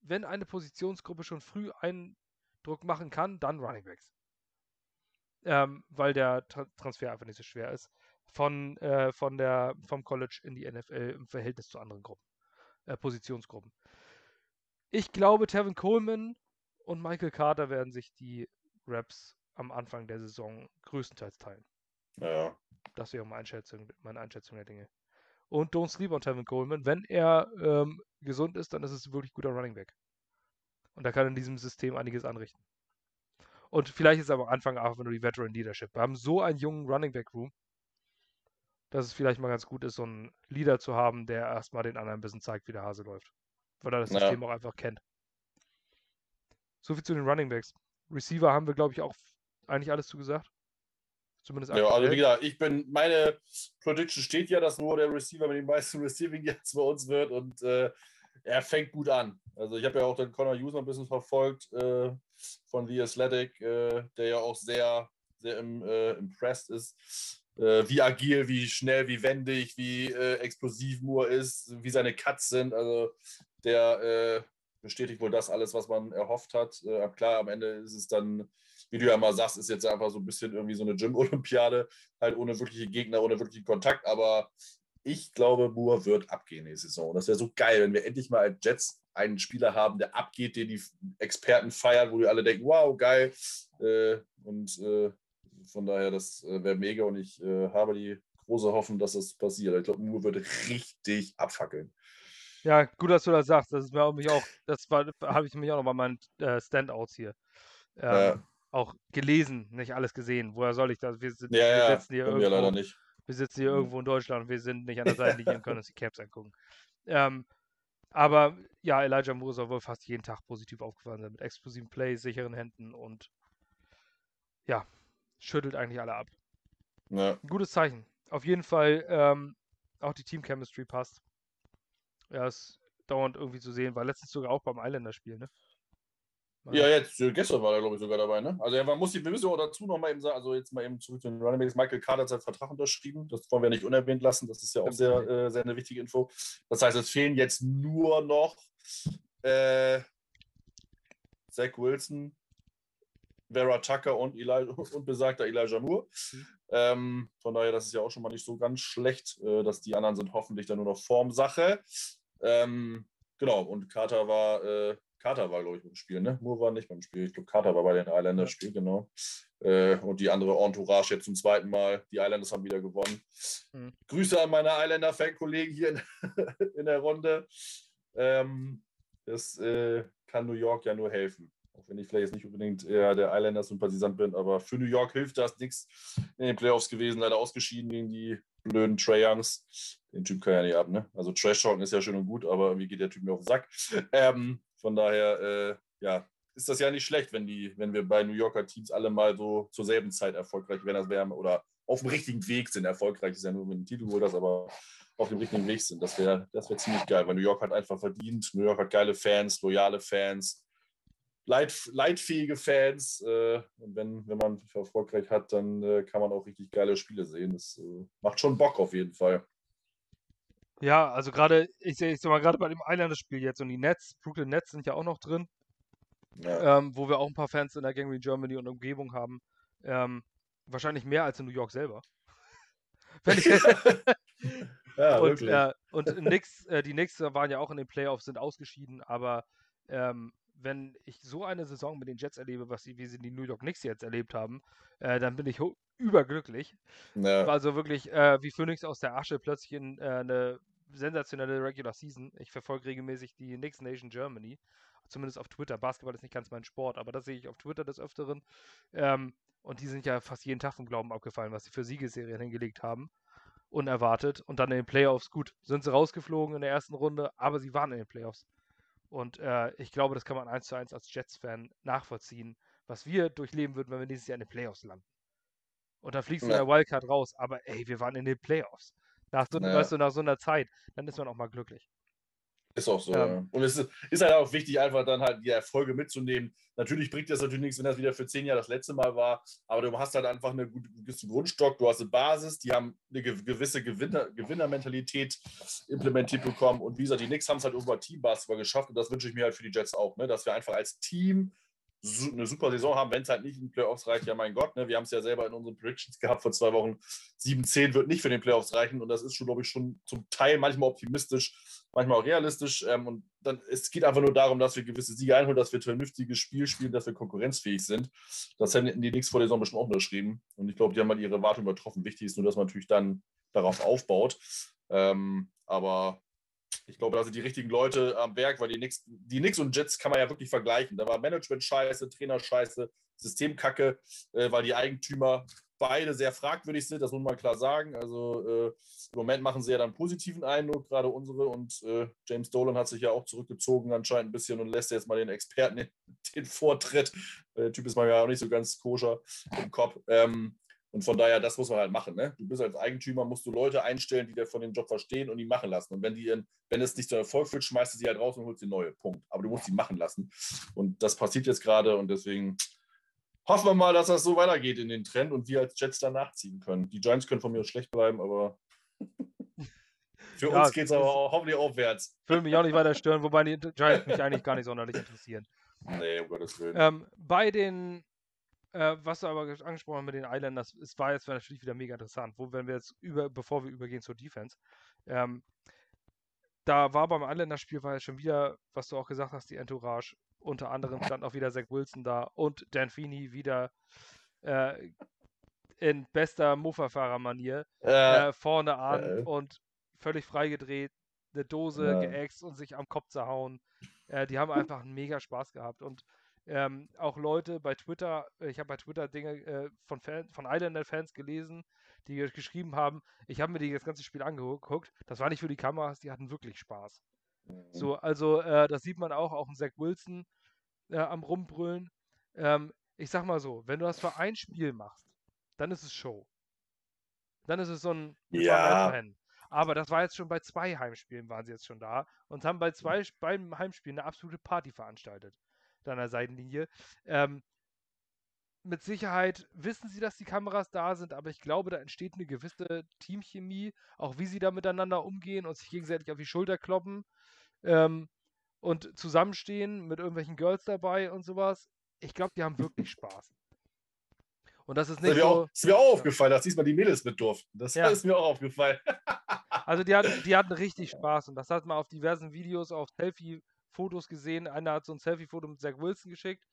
wenn eine Positionsgruppe schon früh Eindruck machen kann, dann Running Backs. Ähm, weil der Tra Transfer einfach nicht so schwer ist. Von, äh, von der, vom College in die NFL im Verhältnis zu anderen Gruppen, äh, Positionsgruppen. Ich glaube, Tevin Coleman und Michael Carter werden sich die Raps am Anfang der Saison größtenteils teilen.
Ja.
Das wäre meine Einschätzung, meine Einschätzung der Dinge. Und don't sleep on Tevin Coleman. Wenn er ähm, gesund ist, dann ist es wirklich guter Running Back. Und er kann in diesem System einiges anrichten. Und vielleicht ist aber am Anfang wenn du die Veteran Leadership. Wir haben so einen jungen Running Back Room, dass es vielleicht mal ganz gut ist, so einen Leader zu haben, der erstmal den anderen ein bisschen zeigt, wie der Hase läuft. Weil er das ja. System auch einfach kennt. So viel zu den Running Backs. Receiver haben wir, glaube ich, auch eigentlich alles zugesagt.
Zumindest Ja, also wie gesagt, ich bin, meine Prediction steht ja, dass nur der Receiver mit den meisten Receiving jetzt bei uns wird und äh, er fängt gut an. Also ich habe ja auch den Connor noch ein bisschen verfolgt äh, von The Athletic, äh, der ja auch sehr, sehr im, äh, impressed ist. Äh, wie agil, wie schnell, wie wendig, wie äh, explosiv Moore ist, wie seine Cuts sind. Also der bestätigt wohl das alles, was man erhofft hat. klar, am Ende ist es dann wie du ja mal sagst, ist jetzt einfach so ein bisschen irgendwie so eine Gym-Olympiade, halt ohne wirkliche Gegner, ohne wirklichen Kontakt. Aber ich glaube, Moore wird abgehen nächste Saison. Das wäre so geil, wenn wir endlich mal als Jets einen Spieler haben, der abgeht, den die Experten feiern, wo die alle denken, wow, geil. Äh, und äh, von daher, das äh, wäre mega und ich äh, habe die große Hoffnung, dass das passiert. Ich glaube, Moore wird richtig abfackeln.
Ja, gut, dass du das sagst. Das ist mir auch, mich auch das habe ich mich auch noch bei meinen äh, Standouts hier. Ja auch gelesen, nicht alles gesehen. Woher soll ich das? Wir, sind,
ja, wir
ja,
sitzen hier irgendwo, wir leider nicht.
Wir sitzen hier irgendwo in Deutschland und wir sind nicht an der Seitenlinie und können uns die Caps angucken. Ähm, aber ja, Elijah Moore soll wohl fast jeden Tag positiv aufgefallen sein mit explosiven Plays, sicheren Händen und ja, schüttelt eigentlich alle ab.
Ja.
Gutes Zeichen. Auf jeden Fall ähm, auch die Team Chemistry passt. Ja, ist dauernd irgendwie zu sehen, war letztens sogar auch beim Islander-Spiel, ne?
Ja, jetzt, äh, gestern war er, glaube ich, sogar dabei, ne? Also, er muss, wir müssen auch dazu noch mal eben sagen, also jetzt mal eben zurück zu den Running Backs. Michael Carter hat seinen Vertrag unterschrieben. Das wollen wir nicht unerwähnt lassen. Das ist ja auch sehr, äh, sehr eine wichtige Info. Das heißt, es fehlen jetzt nur noch äh, Zach Wilson, Vera Tucker und, Eli und besagter Elijah Moore. Mhm. Ähm, von daher, das ist ja auch schon mal nicht so ganz schlecht, äh, dass die anderen sind hoffentlich dann nur noch Formsache. Ähm, genau, und Carter war äh, Carter war, glaube ich, beim Spiel, ne? Moore war nicht beim Spiel. Ich glaube, Carter war bei den Islanders Spiel, genau. Äh, und die andere Entourage jetzt zum zweiten Mal. Die Islanders haben wieder gewonnen. Mhm. Grüße an meine Islander-Fan-Kollegen hier in, in, der Runde. Ähm, das äh, kann New York ja nur helfen. Auch wenn ich vielleicht jetzt nicht unbedingt äh, der Islanders-Sympathisant bin, aber für New York hilft das nichts. In den Playoffs gewesen, leider ausgeschieden gegen die blöden Trey Youngs. Den Typ kann ja nicht ab, ne? Also Trash-Talken ist ja schön und gut, aber irgendwie geht der Typ mir auf den Sack. Ähm, von daher, äh, ja, ist das ja nicht schlecht, wenn, die, wenn wir bei New Yorker Teams alle mal so zur selben Zeit erfolgreich werden, das wären oder auf dem richtigen Weg sind. Erfolgreich ist ja nur, wenn du Titel geholt hast, aber auf dem richtigen Weg sind. Das wäre das wär ziemlich geil, weil New York hat einfach verdient. New York hat geile Fans, loyale Fans, leit, leitfähige Fans. Äh, und wenn, wenn man erfolgreich hat, dann äh, kann man auch richtig geile Spiele sehen. Das äh, macht schon Bock auf jeden Fall.
Ja, also gerade, ich sehe ich sag mal, gerade bei dem Islanders-Spiel jetzt und die Nets, Brooklyn Nets sind ja auch noch drin, ja. ähm, wo wir auch ein paar Fans in der Gangrene Germany und Umgebung haben. Ähm, wahrscheinlich mehr als in New York selber. ja, und, wirklich. Äh, und nix, äh, die Knicks waren ja auch in den Playoffs, sind ausgeschieden, aber ähm, wenn ich so eine Saison mit den Jets erlebe, was sie, wie sie die New York Knicks jetzt erlebt haben, äh, dann bin ich überglücklich. Ja. War also wirklich äh, wie Phoenix aus der Asche plötzlich in äh, eine sensationelle Regular Season. Ich verfolge regelmäßig die Knicks Nation Germany, zumindest auf Twitter. Basketball ist nicht ganz mein Sport, aber das sehe ich auf Twitter des Öfteren. Ähm, und die sind ja fast jeden Tag vom Glauben abgefallen, was sie für Siegesserien hingelegt haben. unerwartet. Und dann in den Playoffs, gut, sind sie rausgeflogen in der ersten Runde, aber sie waren in den Playoffs. Und äh, ich glaube, das kann man eins zu eins als Jets-Fan nachvollziehen, was wir durchleben würden, wenn wir dieses Jahr in den Playoffs landen. Und dann fliegst du ja. in der Wildcard raus, aber ey, wir waren in den Playoffs. Nach so, ja. weißt du, nach so einer Zeit, dann ist man auch mal glücklich.
Ist auch so. Ähm, ja. Und es ist, halt auch wichtig, einfach dann halt die Erfolge mitzunehmen. Natürlich bringt das natürlich nichts, wenn das wieder für zehn Jahre das letzte Mal war, aber du hast halt einfach einen gewissen Grundstock, du hast eine Basis, die haben eine gewisse Gewinner, Gewinnermentalität implementiert bekommen. Und wie gesagt, die Knicks haben es halt über Teambasketball geschafft und das wünsche ich mir halt für die Jets auch, ne? dass wir einfach als Team eine super Saison haben, wenn es halt nicht in den Playoffs reicht, ja mein Gott, ne? wir haben es ja selber in unseren Predictions gehabt vor zwei Wochen, 7-10 wird nicht für den Playoffs reichen und das ist schon, glaube ich, schon zum Teil manchmal optimistisch, manchmal auch realistisch ähm, und dann, es geht einfach nur darum, dass wir gewisse Siege einholen, dass wir ein vernünftiges Spiel spielen, dass wir konkurrenzfähig sind. Das hätten die Knicks vor der Saison bestimmt auch unterschrieben und ich glaube, die haben mal ihre Erwartungen übertroffen. Wichtig ist nur, dass man natürlich dann darauf aufbaut, ähm, aber ich glaube, da sind die richtigen Leute am Werk, weil die Knicks, die Knicks und Jets kann man ja wirklich vergleichen. Da war Management scheiße, Trainer scheiße, Systemkacke, äh, weil die Eigentümer beide sehr fragwürdig sind, das muss man klar sagen. Also äh, im Moment machen sie ja dann positiven Eindruck, gerade unsere. Und äh, James Dolan hat sich ja auch zurückgezogen anscheinend ein bisschen und lässt jetzt mal den Experten den, den Vortritt. Der Typ ist mal ja auch nicht so ganz koscher im Kopf. Ähm, und von daher, das muss man halt machen. Ne? Du bist als Eigentümer, musst du Leute einstellen, die dir von dem Job verstehen und die machen lassen. Und wenn die, wenn es nicht so Erfolg führt, schmeißt du sie halt raus und holst sie neue. Punkt. Aber du musst sie machen lassen. Und das passiert jetzt gerade und deswegen hoffen wir mal, dass das so weitergeht in den Trend und wir als Jets dann nachziehen können. Die Giants können von mir schlecht bleiben, aber für ja, uns geht es aber auch, hoffentlich aufwärts.
Würde mich auch nicht weiter stören, wobei die Giants mich eigentlich gar nicht sonderlich interessieren.
Nee, um Gottes Willen.
Ähm, bei den äh, was du aber angesprochen hast mit den Islanders, es war jetzt natürlich wieder mega interessant. Wo, wenn wir jetzt über, bevor wir übergehen zur Defense, ähm, da war beim Islanders-Spiel war ja schon wieder, was du auch gesagt hast, die Entourage. Unter anderem stand auch wieder Zach Wilson da und Dan Feeney wieder äh, in bester Muffa-Fahrer-Manier äh, äh, vorne an und völlig freigedreht, eine Dose ja. geäxt und sich am Kopf zerhauen. Äh, die haben einfach einen mega Spaß gehabt und ähm, auch Leute bei Twitter, ich habe bei Twitter Dinge äh, von, Fan, von Islander-Fans gelesen, die geschrieben haben, ich habe mir das ganze Spiel angeguckt, das war nicht für die Kameras, die hatten wirklich Spaß. So, mhm. also äh, das sieht man auch, auch ein Zach Wilson äh, am Rumbrüllen. Ähm, ich sag mal so, wenn du das für ein Spiel machst, dann ist es Show. Dann ist es so ein
ja.
Aber das war jetzt schon bei zwei Heimspielen, waren sie jetzt schon da und haben bei zwei beiden Heimspielen eine absolute Party veranstaltet deiner Seitenlinie. Ähm, mit Sicherheit wissen sie, dass die Kameras da sind, aber ich glaube, da entsteht eine gewisse Teamchemie, auch wie sie da miteinander umgehen und sich gegenseitig auf die Schulter kloppen ähm, und zusammenstehen mit irgendwelchen Girls dabei und sowas. Ich glaube, die haben wirklich Spaß. Und das ist nicht
das
ist
so. Auch, ist mir auch aufgefallen, dass diesmal die Mädels mit durften. Das ja. ist mir auch aufgefallen.
also die hatten, die hatten richtig Spaß und das hat man auf diversen Videos, auf Selfie Fotos gesehen. Einer hat so ein Selfie-Foto mit Zach Wilson geschickt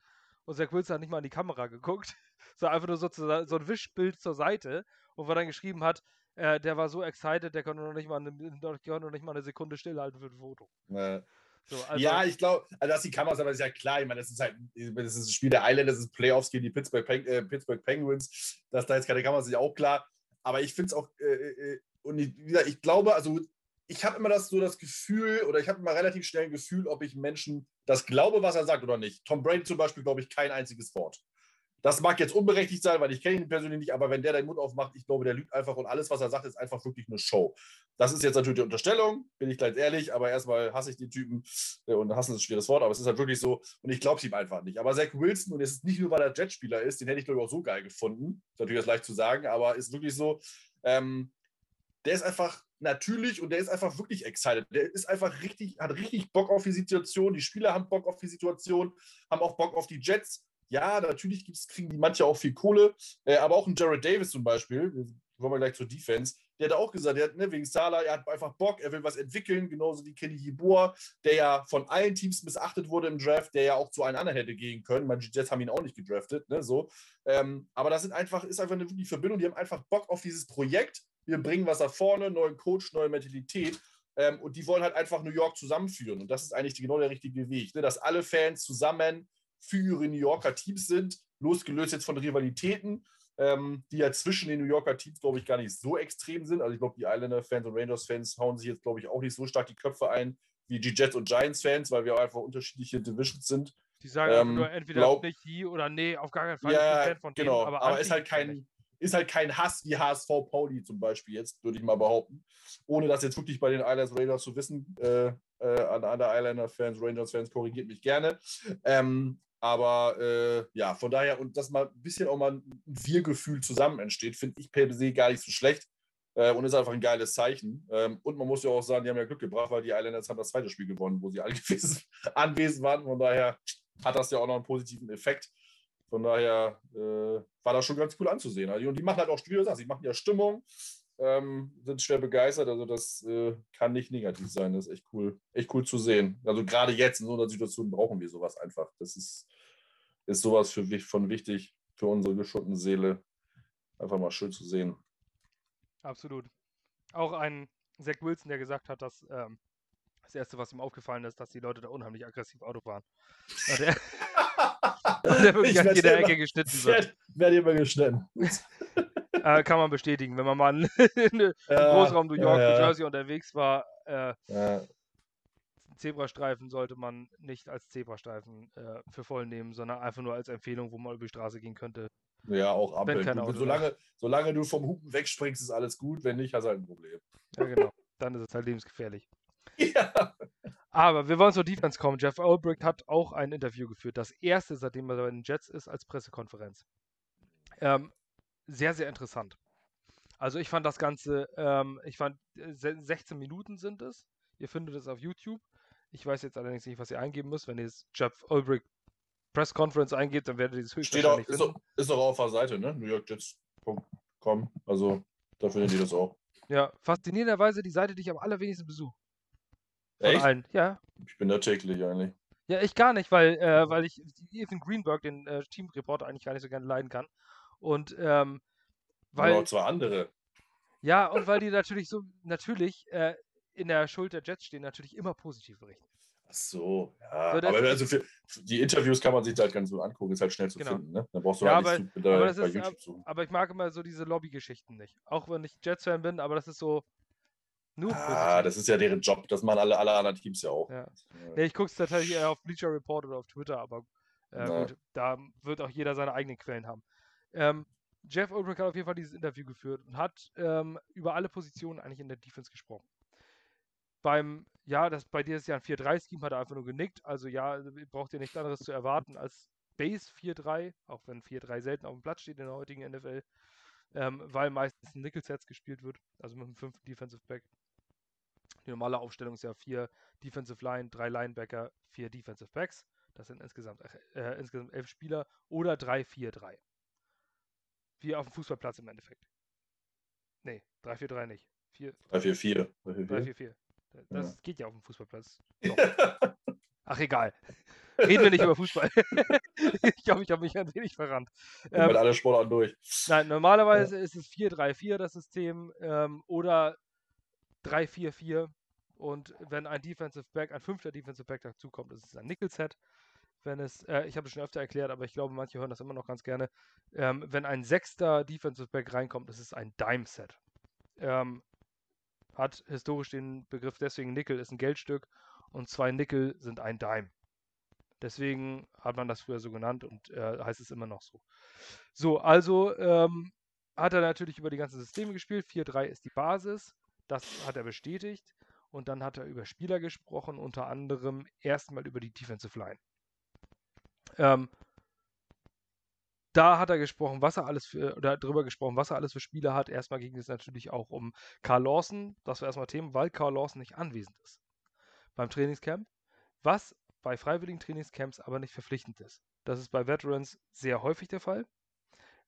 und Zach Wilson hat nicht mal in die Kamera geguckt, sondern einfach nur so, zu, so ein Wischbild zur Seite und wo er dann geschrieben hat, äh, der war so excited, der konnte noch nicht mal eine, noch nicht mal eine Sekunde stillhalten für ein Foto.
Nee. So, also, ja, ich glaube, also dass die Kameras, aber ist ja klar, ich meine, das ist halt, das ist ein Spiel der Islanders, das ist Playoffs gegen die Pittsburgh, Peng äh, Pittsburgh Penguins, dass da jetzt keine Kameras ist ja auch klar. Aber ich finde es auch, äh, äh, und ich, ich glaube, also ich habe immer das so das Gefühl, oder ich habe immer relativ schnell ein Gefühl, ob ich Menschen das glaube, was er sagt oder nicht. Tom Brady zum Beispiel, glaube ich, kein einziges Wort. Das mag jetzt unberechtigt sein, weil ich kenne ihn persönlich nicht, aber wenn der den Mund aufmacht, ich glaube, der lügt einfach und alles, was er sagt, ist einfach wirklich eine Show. Das ist jetzt natürlich die Unterstellung, bin ich gleich ehrlich, aber erstmal hasse ich den Typen äh, und hassen ist ein schweres Wort, aber es ist halt wirklich so und ich glaube es ihm einfach nicht. Aber Zach Wilson, und es ist nicht nur, weil er Jetspieler ist, den hätte ich glaube ich auch so geil gefunden, ist natürlich das leicht zu sagen, aber ist wirklich so, ähm, der ist einfach natürlich und der ist einfach wirklich excited. Der ist einfach richtig, hat richtig Bock auf die Situation. Die Spieler haben Bock auf die Situation, haben auch Bock auf die Jets. Ja, natürlich kriegen die manche auch viel Kohle, äh, aber auch ein Jared Davis zum Beispiel, kommen wir gleich zur Defense, der hat auch gesagt, der hat, ne, wegen Salah, er hat einfach Bock, er will was entwickeln, genauso wie Kenny Yeboah, der ja von allen Teams missachtet wurde im Draft, der ja auch zu einem anderen hätte gehen können. Manche Jets haben ihn auch nicht gedraftet, ne, so. Ähm, aber das sind einfach, ist einfach eine Verbindung, die haben einfach Bock auf dieses Projekt wir bringen was nach vorne, neuen Coach, neue Mentalität. Ähm, und die wollen halt einfach New York zusammenführen. Und das ist eigentlich genau der richtige Weg, ne? dass alle Fans zusammen für ihre New Yorker Teams sind, losgelöst jetzt von Rivalitäten. ähm, die ja zwischen den New Yorker Teams, glaube ich, gar nicht so extrem sind. Also ich glaube, die Islander-Fans und Rangers-Fans hauen sich jetzt, glaube ich, auch nicht so stark die Köpfe ein wie die Jets und Giants-Fans, weil wir auch einfach unterschiedliche Divisions sind.
Die sagen ähm, nur entweder glaub, nicht die oder nee, auf gar keinen Fall.
Ja, Fan von genau. Denen, aber, aber ist halt kein, ist halt kein Hass wie HSV Pauli zum Beispiel jetzt, würde ich mal behaupten. Ohne das jetzt wirklich bei den Islanders Raiders zu wissen. Äh, äh, an andere Islander-Fans, Rangers-Fans, korrigiert mich gerne. Ähm, aber äh, ja, von daher, und dass mal ein bisschen auch mal ein Wir-Gefühl zusammen entsteht, finde ich per se gar nicht so schlecht. Äh, und ist einfach ein geiles Zeichen. Ähm, und man muss ja auch sagen, die haben ja Glück gebracht, weil die Islanders haben das zweite Spiel gewonnen, wo sie alle anwesend waren. Von daher hat das ja auch noch einen positiven Effekt. Von daher äh, war das schon ganz cool anzusehen. Also, und die machen halt auch, wie du sagst, die machen ja Stimmung, ähm, sind schwer begeistert. Also das äh, kann nicht negativ sein. Das ist echt cool, echt cool zu sehen. Also gerade jetzt in so einer Situation brauchen wir sowas einfach. Das ist, ist sowas für, von wichtig für unsere geschunden Seele. Einfach mal schön zu sehen.
Absolut. Auch ein Zach Wilson, der gesagt hat, dass ähm, das Erste, was ihm aufgefallen ist, dass die Leute da unheimlich aggressiv Auto fahren. Der, wirklich an jeder Ecke geschnitten wird.
Werde immer geschnitten.
äh, kann man bestätigen. Wenn man mal in, in ja, Großraum New York, ja, New Jersey unterwegs war, äh, Zebrastreifen sollte man nicht als Zebrastreifen äh, für voll nehmen, sondern einfach nur als Empfehlung, wo man über die Straße gehen könnte.
Ja, auch Ampeln. Du, solange, solange du vom Hupen wegspringst, ist alles gut. Wenn nicht, hast du halt ein Problem.
Ja, genau. Dann ist es halt lebensgefährlich. Ja. Aber wir wollen zur Defense kommen. Jeff Albrecht hat auch ein Interview geführt. Das erste, seitdem er bei den Jets ist, als Pressekonferenz. Ähm, sehr, sehr interessant. Also ich fand das Ganze, ähm, ich fand, 16 Minuten sind es. Ihr findet es auf YouTube. Ich weiß jetzt allerdings nicht, was ihr eingeben müsst. Wenn ihr jetzt Jeff Ulbrich Press Conference eingebt, dann werdet ihr das
höchstwahrscheinlich Steht auch, ist, auch auf der Seite, ne? NewYorkJets.com. Also da findet ihr das auch.
Ja, faszinierenderweise die Seite, die ich am allerwenigsten besuche.
Von Echt?
allen, ja.
Ich bin da täglich eigentlich.
Ja, ich gar nicht, weil, äh, weil ich Ethan Greenberg, den äh, Teamreporter, eigentlich gar nicht so gerne leiden kann. Und ähm, weil.
Aber auch zwei andere.
Ja, und weil die natürlich so, natürlich äh, in der Schuld der Jets stehen, natürlich immer positiv berichten.
Ach so, ja. So, aber also für, für, die Interviews kann man sich halt ganz so angucken, ist halt schnell zu genau. finden. Ne? Dann brauchst du
ja,
halt
aber, nicht aber, bei ist, YouTube suchen. aber ich mag immer so diese Lobby-Geschichten nicht. Auch wenn ich Jets-Fan bin, aber das ist so
nur Ah, das ist ja deren Job. Das machen alle, alle anderen Teams ja auch. Ja.
Nee, ich gucke es tatsächlich eher auf Bleacher Report oder auf Twitter, aber äh, gut, da wird auch jeder seine eigenen Quellen haben. Ähm, Jeff Ulbrich hat auf jeden Fall dieses Interview geführt und hat ähm, über alle Positionen eigentlich in der Defense gesprochen. Beim, ja, das bei dir ist ja ein 4-3-Scheme, hat er einfach nur genickt. Also ja, braucht ihr nichts anderes zu erwarten als Base 4-3, auch wenn 4-3 selten auf dem Platz steht in der heutigen NFL, ähm, weil meistens ein Nickel-Sets gespielt wird, also mit einem fünften Defensive Back. Die normale Aufstellung ist ja vier Defensive Line, drei Linebacker, vier Defensive Backs. Das sind insgesamt, äh, insgesamt elf Spieler oder 3-4-3. Wie auf dem Fußballplatz im Endeffekt. Nee, 3-4-3 nicht.
3-4-4.
3-4-4. Das ja. geht ja auf dem Fußballplatz. Ach, egal. Reden wir nicht über Fußball. ich glaube, ich habe mich ein wenig verrannt.
Ähm, alle Sportarten durch.
Nein, normalerweise ja. ist es 4-3-4 das System ähm, oder 3-4-4. Und wenn ein Defensive Back, ein fünfter Defensive Back dazukommt, ist es ein Nickel-Set wenn es, äh, ich habe es schon öfter erklärt, aber ich glaube, manche hören das immer noch ganz gerne, ähm, wenn ein sechster Defensive Back reinkommt, ist es ein Dime-Set. Ähm, hat historisch den Begriff deswegen Nickel ist ein Geldstück und zwei Nickel sind ein Dime. Deswegen hat man das früher so genannt und äh, heißt es immer noch so. So, also ähm, hat er natürlich über die ganzen Systeme gespielt. 4-3 ist die Basis. Das hat er bestätigt. Und dann hat er über Spieler gesprochen, unter anderem erstmal über die Defensive Line. Ähm, da hat er gesprochen, was er alles für, oder darüber gesprochen, was er alles für Spiele hat. Erstmal ging es natürlich auch um Carl Lawson, das war erstmal Thema, weil Carl Lawson nicht anwesend ist beim Trainingscamp, was bei freiwilligen Trainingscamps aber nicht verpflichtend ist. Das ist bei Veterans sehr häufig der Fall.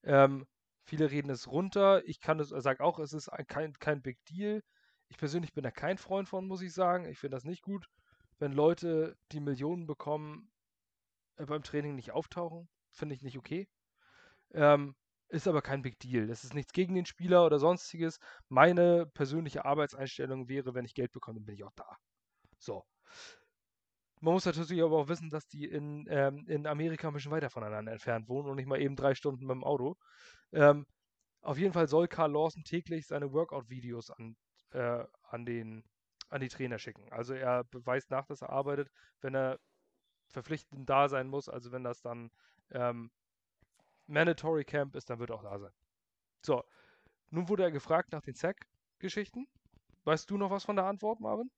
Ähm, viele reden es runter. Ich kann es, sage auch, es ist ein, kein, kein Big Deal. Ich persönlich bin da kein Freund von, muss ich sagen. Ich finde das nicht gut, wenn Leute, die Millionen bekommen, äh, beim Training nicht auftauchen. Finde ich nicht okay. Ähm, ist aber kein Big Deal. Das ist nichts gegen den Spieler oder sonstiges. Meine persönliche Arbeitseinstellung wäre, wenn ich Geld bekomme, dann bin ich auch da. So. man muss natürlich aber auch wissen, dass die in, ähm, in Amerika ein bisschen weiter voneinander entfernt wohnen und nicht mal eben drei Stunden mit dem Auto. Ähm, auf jeden Fall soll Carl Lawson täglich seine Workout-Videos an, äh, an, den, an die Trainer schicken. Also er beweist nach, dass er arbeitet, wenn er verpflichtend da sein muss, also wenn das dann ähm, Mandatory Camp ist, dann wird er auch da sein. So, nun wurde er gefragt nach den Sack-Geschichten. Weißt du noch was von der Antwort, Marvin?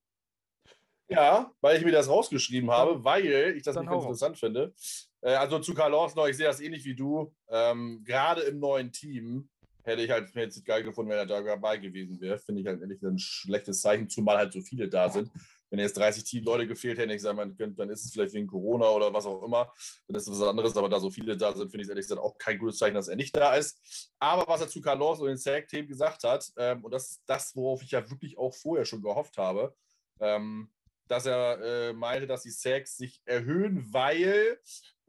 Ja, weil ich mir das rausgeschrieben habe, weil ich das nicht ganz interessant finde. Äh, also zu Karl Lawson, ich sehe das ähnlich wie du. Ähm, Gerade im neuen Team hätte ich halt mir jetzt geil gefunden, wenn er da dabei gewesen wäre. Finde ich halt ehrlich ein schlechtes Zeichen, zumal halt so viele da sind. Wenn jetzt 30 Team Leute gefehlt hätten, ich sage mal, dann ist es vielleicht wegen Corona oder was auch immer. Dann ist es was anderes, aber da so viele da sind, finde ich ehrlich gesagt auch kein gutes Zeichen, dass er nicht da ist. Aber was er zu Carlos und den Sack-Themen gesagt hat, ähm, und das ist das, worauf ich ja wirklich auch vorher schon gehofft habe, ähm, dass er äh, meinte, dass die Sacks sich erhöhen, weil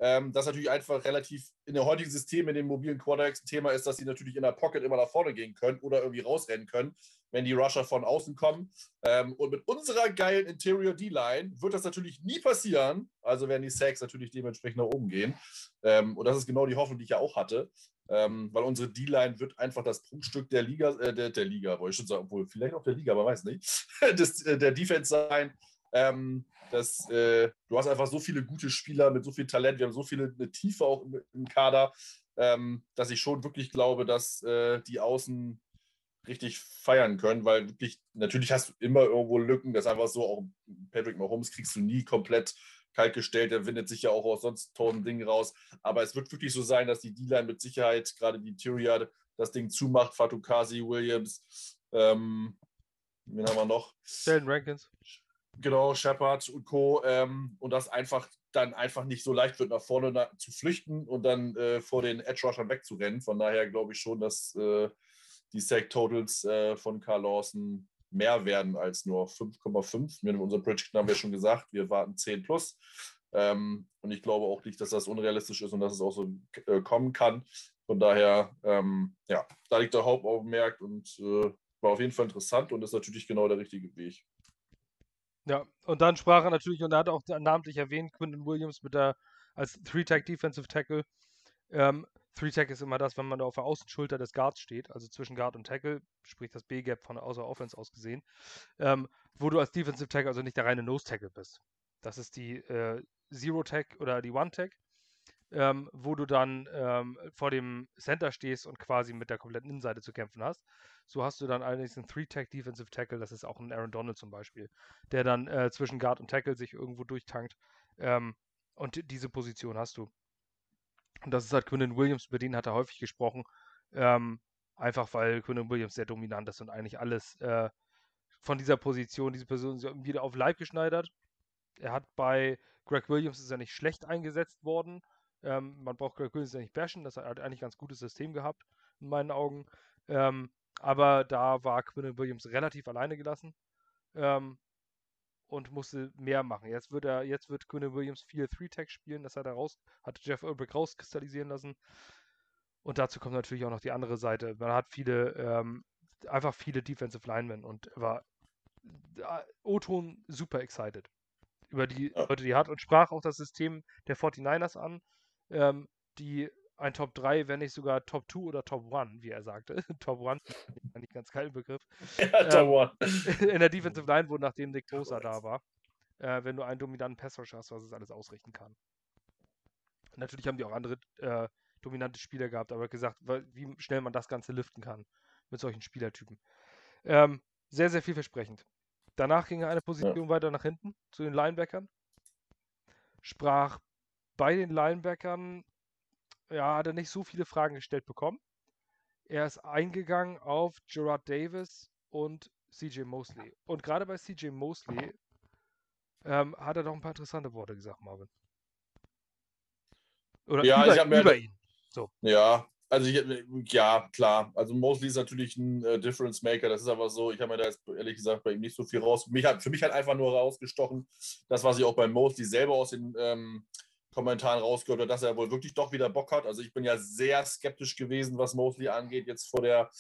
ähm, das natürlich einfach relativ in dem heutigen System, in den mobilen Quarterbacks ein Thema ist, dass sie natürlich in der Pocket immer nach vorne gehen können oder irgendwie rausrennen können, wenn die Rusher von außen kommen. Ähm, und mit unserer geilen Interior D-Line wird das natürlich nie passieren. Also werden die Sacks natürlich dementsprechend nach oben gehen. Ähm, und das ist genau die Hoffnung, die ich ja auch hatte. Ähm, weil unsere D-Line wird einfach das Prunkstück der Liga, äh, der, der, Liga, wollte ich schon sagen, obwohl vielleicht auch der Liga, aber weiß nicht, des, äh, der Defense sein. Ähm, dass, äh, du hast einfach so viele gute Spieler mit so viel Talent, wir haben so viele eine Tiefe auch im, im Kader, ähm, dass ich schon wirklich glaube, dass äh, die Außen richtig feiern können, weil wirklich, natürlich hast du immer irgendwo Lücken, das ist einfach so, auch Patrick Mahomes kriegst du nie komplett kalt gestellt, der windet sich ja auch aus sonst tausend Dingen raus, aber es wird wirklich so sein, dass die D-Line mit Sicherheit, gerade die Tyria, das Ding zumacht, Fatukasi, Williams, ähm, wen haben wir noch?
Sheldon Rankins.
Genau, Shepard und Co. Ähm, und das einfach dann einfach nicht so leicht wird, nach vorne na zu flüchten und dann äh, vor den Edge Rushern wegzurennen. Von daher glaube ich schon, dass äh, die Sack Totals äh, von Carl Lawson mehr werden als nur 5,5. Wir haben unser Prediction haben wir schon gesagt, wir warten 10 plus. Ähm, und ich glaube auch nicht, dass das unrealistisch ist und dass es auch so äh, kommen kann. Von daher, ähm, ja, da liegt der Hauptaugenmerk und äh, war auf jeden Fall interessant und ist natürlich genau der richtige Weg.
Ja, und dann sprach er natürlich, und er hat auch namentlich erwähnt, Quinton Williams mit der als Three-Tag Defensive Tackle. Ähm, Three-Tag ist immer das, wenn man auf der Außenschulter des Guards steht, also zwischen Guard und Tackle, sprich das B-Gap von Außer Offense aus gesehen, ähm, wo du als Defensive Tackle also nicht der reine Nose-Tackle bist. Das ist die äh, Zero-Tag oder die One-Tag ähm, wo du dann ähm, vor dem Center stehst und quasi mit der kompletten Innenseite zu kämpfen hast. So hast du dann allerdings einen Three-Tag Defensive Tackle, das ist auch ein Aaron Donald zum Beispiel, der dann äh, zwischen Guard und Tackle sich irgendwo durchtankt. Ähm, und diese Position hast du. Und das ist halt Quinnen Williams, über den hat er häufig gesprochen. Ähm, einfach weil Quinnen Williams sehr dominant ist und eigentlich alles äh, von dieser Position, diese Person wieder auf Leib geschneidert. Er hat bei Greg Williams ist er nicht schlecht eingesetzt worden, ähm, man braucht Greg Williams ja nicht bashen, das hat eigentlich ein ganz gutes System gehabt, in meinen Augen. Ähm, aber da war Quinn Williams relativ alleine gelassen ähm, und musste mehr machen. Jetzt wird er, jetzt wird Quinn Williams viel Three-Tag spielen, das hat er raus, hat Jeff Ulbrich rauskristallisieren lassen. Und dazu kommt natürlich auch noch die andere Seite. Man hat viele, ähm, einfach viele Defensive Linemen und war äh, O-Ton super excited über die Leute, die hat und sprach auch das System der 49ers an ähm, die ein Top 3, wenn nicht sogar Top 2 oder Top 1, wie er sagte. Top 1, eigentlich ganz kein Begriff. Ja, Top 1. Ähm, in der Defensive Line, wo nachdem Nick Bosa da war, äh, wenn du einen dominanten Passrush hast, was es alles ausrichten kann. Natürlich haben die auch andere äh, dominante Spieler gehabt, aber gesagt, wie schnell man das Ganze liften kann mit solchen Spielertypen. Ähm, sehr, sehr vielversprechend. Danach ging er eine Position ja. weiter nach hinten zu den Linebackern. Sprach bei den Linebackern ja, hat er nicht so viele Fragen gestellt bekommen. Er ist eingegangen auf Gerard Davis und CJ Mosley. Und gerade bei CJ Mosley ähm, hat er doch ein paar interessante Worte gesagt, Marvin.
Oder ja, über, ich über ihn. So. Ja, also ich, ja, klar. Also Mosley ist natürlich ein äh, Difference Maker. Das ist aber so, ich habe mir da jetzt ehrlich gesagt bei ihm nicht so viel raus. Mich hat, für mich hat einfach nur rausgestochen, das, was ich auch bei Mosley selber aus den ähm, Kommentaren rausgehört habe, dass er wohl wirklich doch wieder Bock hat. Also ich bin ja sehr skeptisch gewesen, was Mosley angeht, jetzt vor der,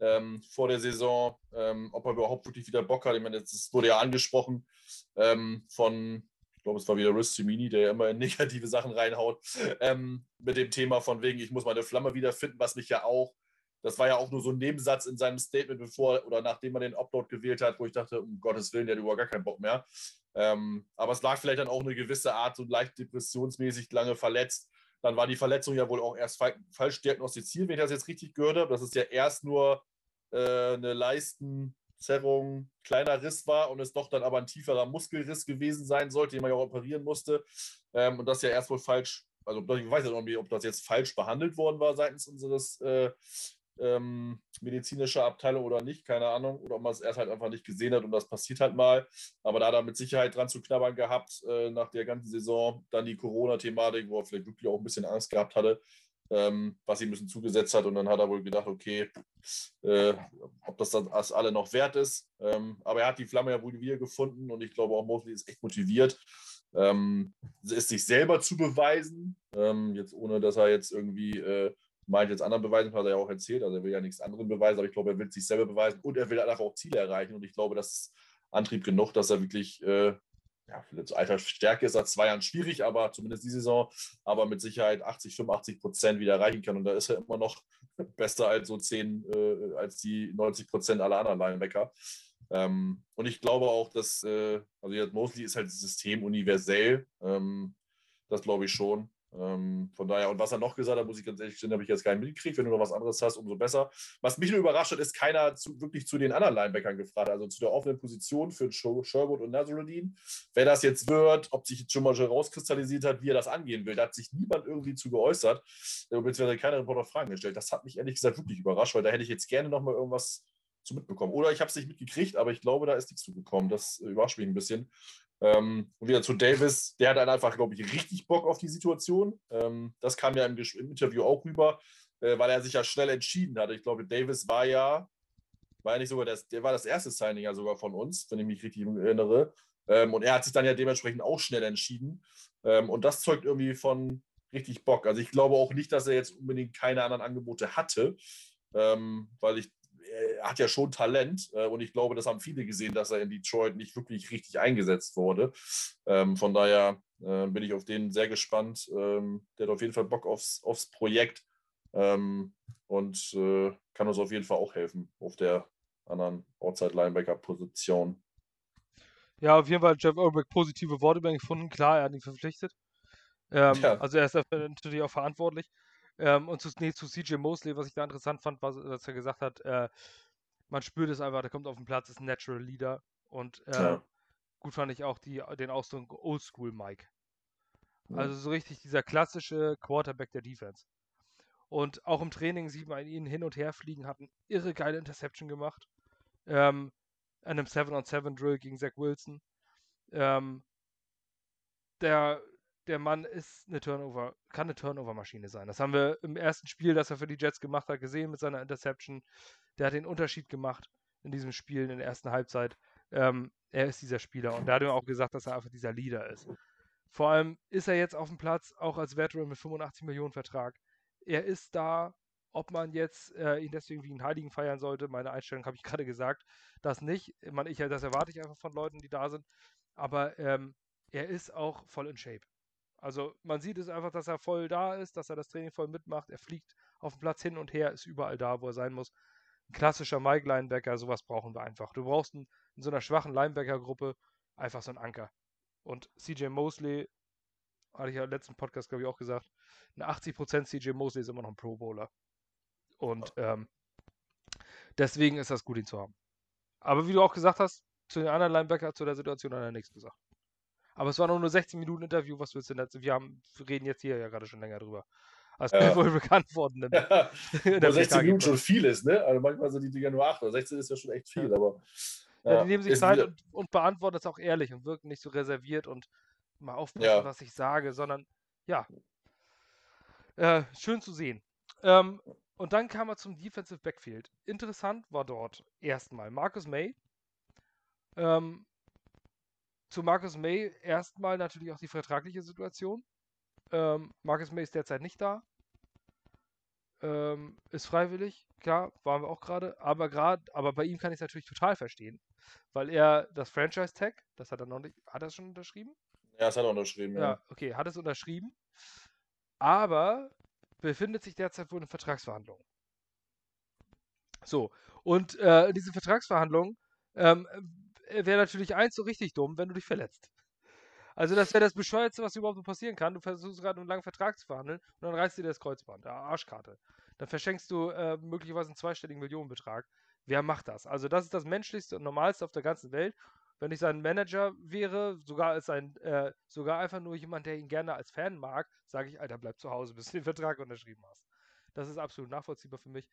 ähm, vor der Saison, ähm, ob er überhaupt wirklich wieder Bock hat. Ich meine, das wurde ja angesprochen ähm, von glaube, es war wieder Riz Cimini, der ja immer in negative Sachen reinhaut, ähm, mit dem Thema von wegen, ich muss meine Flamme wiederfinden, was mich ja auch, das war ja auch nur so ein Nebensatz in seinem Statement, bevor oder nachdem man den Upload gewählt hat, wo ich dachte, um Gottes Willen, der hat überhaupt gar keinen Bock mehr. Ähm, aber es lag vielleicht dann auch eine gewisse Art, so leicht depressionsmäßig lange verletzt. Dann war die Verletzung ja wohl auch erst falsch diagnostiziert, wenn ich das jetzt richtig gehört habe. Das ist ja erst nur äh, eine Leistenzerrung, kleiner Riss war und es doch dann aber ein tieferer Muskelriss gewesen sein sollte, den man ja auch operieren musste. Ähm, und das ja erst wohl falsch, also ich weiß ja noch nicht, ob das jetzt falsch behandelt worden war seitens unseres äh, ähm, medizinischer Abteilung oder nicht, keine Ahnung, oder ob man es erst halt einfach nicht gesehen hat und das passiert halt mal. Aber da hat er mit Sicherheit dran zu knabbern gehabt äh, nach der ganzen Saison. Dann die Corona-Thematik, wo er vielleicht wirklich auch ein bisschen Angst gehabt hatte, ähm, was ihm ein bisschen zugesetzt hat. Und dann hat er wohl gedacht, okay, äh, ob das dann alle noch wert ist. Ähm, aber er hat die Flamme ja wohl wieder gefunden und ich glaube auch Mosley ist echt motiviert. Ähm, es sich selber zu beweisen, ähm, jetzt ohne dass er jetzt irgendwie äh, meint, jetzt anderen beweisen, hat er ja auch erzählt. Also er will ja nichts anderem beweisen, aber ich glaube, er will sich selber beweisen und er will einfach auch Ziele erreichen. Und ich glaube, das ist Antrieb genug, dass er wirklich äh, ja, vielleicht alter Stärke ist seit zwei Jahren schwierig, aber zumindest die Saison, aber mit Sicherheit 80, 85 Prozent wieder erreichen kann. Und da ist er immer noch besser als so 10, äh, als die 90 Prozent aller anderen Linebacker. Ähm, und ich glaube auch, dass, äh, also jetzt Mosley ist halt System universell. Ähm, das glaube ich schon. Ähm, von daher, und was er noch gesagt hat, muss ich ganz ehrlich sagen, habe ich jetzt nicht mitgekriegt. Wenn du noch was anderes hast, umso besser. Was mich nur überrascht hat, ist keiner zu, wirklich zu den anderen Linebackern gefragt, also zu der offenen Position für Sherwood und Nazaruddin. Wer das jetzt wird, ob sich jetzt schon mal rauskristallisiert hat, wie er das angehen will. Da hat sich niemand irgendwie zu geäußert, äh, beziehungsweise keiner Reporter Fragen gestellt. Das hat mich ehrlich gesagt wirklich überrascht, weil da hätte ich jetzt gerne noch mal irgendwas zu mitbekommen. Oder ich habe es nicht mitgekriegt, aber ich glaube, da ist nichts zugekommen. Das überrascht mich ein bisschen. Ähm, und wieder zu Davis, der hat dann einfach, glaube ich, richtig Bock auf die Situation. Ähm, das kam ja im, im Interview auch rüber, äh, weil er sich ja schnell entschieden hatte. Ich glaube, Davis war ja, war ja nicht sogar das, der war das erste Signing ja sogar von uns, wenn ich mich richtig erinnere. Ähm, und er hat sich dann ja dementsprechend auch schnell entschieden. Ähm, und das zeugt irgendwie von richtig Bock. Also ich glaube auch nicht, dass er jetzt unbedingt keine anderen Angebote hatte, ähm, weil ich er hat ja schon Talent äh, und ich glaube, das haben viele gesehen, dass er in Detroit nicht wirklich richtig eingesetzt wurde. Ähm, von daher äh, bin ich auf den sehr gespannt. Ähm, der hat auf jeden Fall Bock aufs, aufs Projekt ähm, und äh, kann uns auf jeden Fall auch helfen auf der anderen Outside-Linebacker-Position.
Ja, auf jeden Fall Jeff Ulbrich positive Worte gefunden. Klar, er hat ihn verpflichtet. Ähm, ja. Also er ist dafür natürlich auch verantwortlich. Ähm, und zu, nee, zu CJ Mosley, was ich da interessant fand, war, dass er gesagt hat, äh, man spürt es einfach, der kommt auf den Platz, ist ein Natural Leader. Und äh, ja. gut fand ich auch die, den Ausdruck Oldschool Mike. Also so richtig dieser klassische Quarterback der Defense. Und auch im Training sieht man ihn hin und her fliegen, hat eine irre geile Interception gemacht. Ähm, an einem 7-on-7-Drill gegen Zach Wilson. Ähm, der der Mann ist eine Turnover, kann eine Turnover-Maschine sein. Das haben wir im ersten Spiel, das er für die Jets gemacht hat, gesehen mit seiner Interception. Der hat den Unterschied gemacht in diesem Spiel in der ersten Halbzeit. Ähm, er ist dieser Spieler und da hat er auch gesagt, dass er einfach dieser Leader ist. Vor allem ist er jetzt auf dem Platz, auch als Veteran mit 85 Millionen Vertrag. Er ist da, ob man jetzt äh, ihn deswegen wie einen Heiligen feiern sollte. Meine Einstellung habe ich gerade gesagt, das nicht. Man, ich, das erwarte ich einfach von Leuten, die da sind. Aber ähm, er ist auch voll in Shape. Also man sieht es einfach, dass er voll da ist, dass er das Training voll mitmacht. Er fliegt auf dem Platz hin und her, ist überall da, wo er sein muss. Ein klassischer Mike-Linebacker, sowas brauchen wir einfach. Du brauchst ein, in so einer schwachen Linebacker-Gruppe einfach so einen Anker. Und CJ Mosley, hatte ich ja im letzten Podcast, glaube ich, auch gesagt, ein 80% CJ Mosley ist immer noch ein Pro Bowler. Und ähm, deswegen ist das gut, ihn zu haben. Aber wie du auch gesagt hast, zu den anderen Linebacker, zu der Situation hat er nichts gesagt. Aber es war nur 16 Minuten Interview, was willst du denn? Wir, haben, wir reden jetzt hier ja gerade schon länger drüber. Als ja. wohl bekannt worden.
Ja. 16 Minuten schon viel ist, ne? Also manchmal sind die Dinger nur 8 oder 16 ist ja schon echt viel, aber.
Ja, die nehmen sich Zeit und, und, beantworten es auch ehrlich und wirken nicht so reserviert und mal aufpassen, was ich sage, sondern ja. Äh, schön zu sehen. Ähm, und dann kam er zum Defensive Backfield. Interessant war dort erstmal Marcus May. Ähm, zu Marcus May erstmal natürlich auch die vertragliche Situation. Ähm, Marcus May ist derzeit nicht da. Ähm, ist freiwillig, klar, waren wir auch gerade. Aber gerade, aber bei ihm kann ich es natürlich total verstehen. Weil er das Franchise-Tag, das hat er noch nicht, hat er schon unterschrieben?
Ja, das hat er unterschrieben. Ja, ja
okay, hat es unterschrieben. Aber befindet sich derzeit wohl in Vertragsverhandlungen. So, und äh, diese Vertragsverhandlungen ähm, wäre natürlich eins so richtig dumm, wenn du dich verletzt. Also das wäre das Bescheuerste, was überhaupt passieren kann. Du versuchst gerade einen langen Vertrag zu verhandeln und dann reißt dir das Kreuzband, der Arschkarte. Dann verschenkst du äh, möglicherweise einen zweistelligen Millionenbetrag. Wer macht das? Also das ist das menschlichste und normalste auf der ganzen Welt. Wenn ich sein Manager wäre, sogar als ein, äh, sogar einfach nur jemand, der ihn gerne als Fan mag, sage ich, Alter, bleib zu Hause, bis du den Vertrag unterschrieben hast. Das ist absolut nachvollziehbar für mich.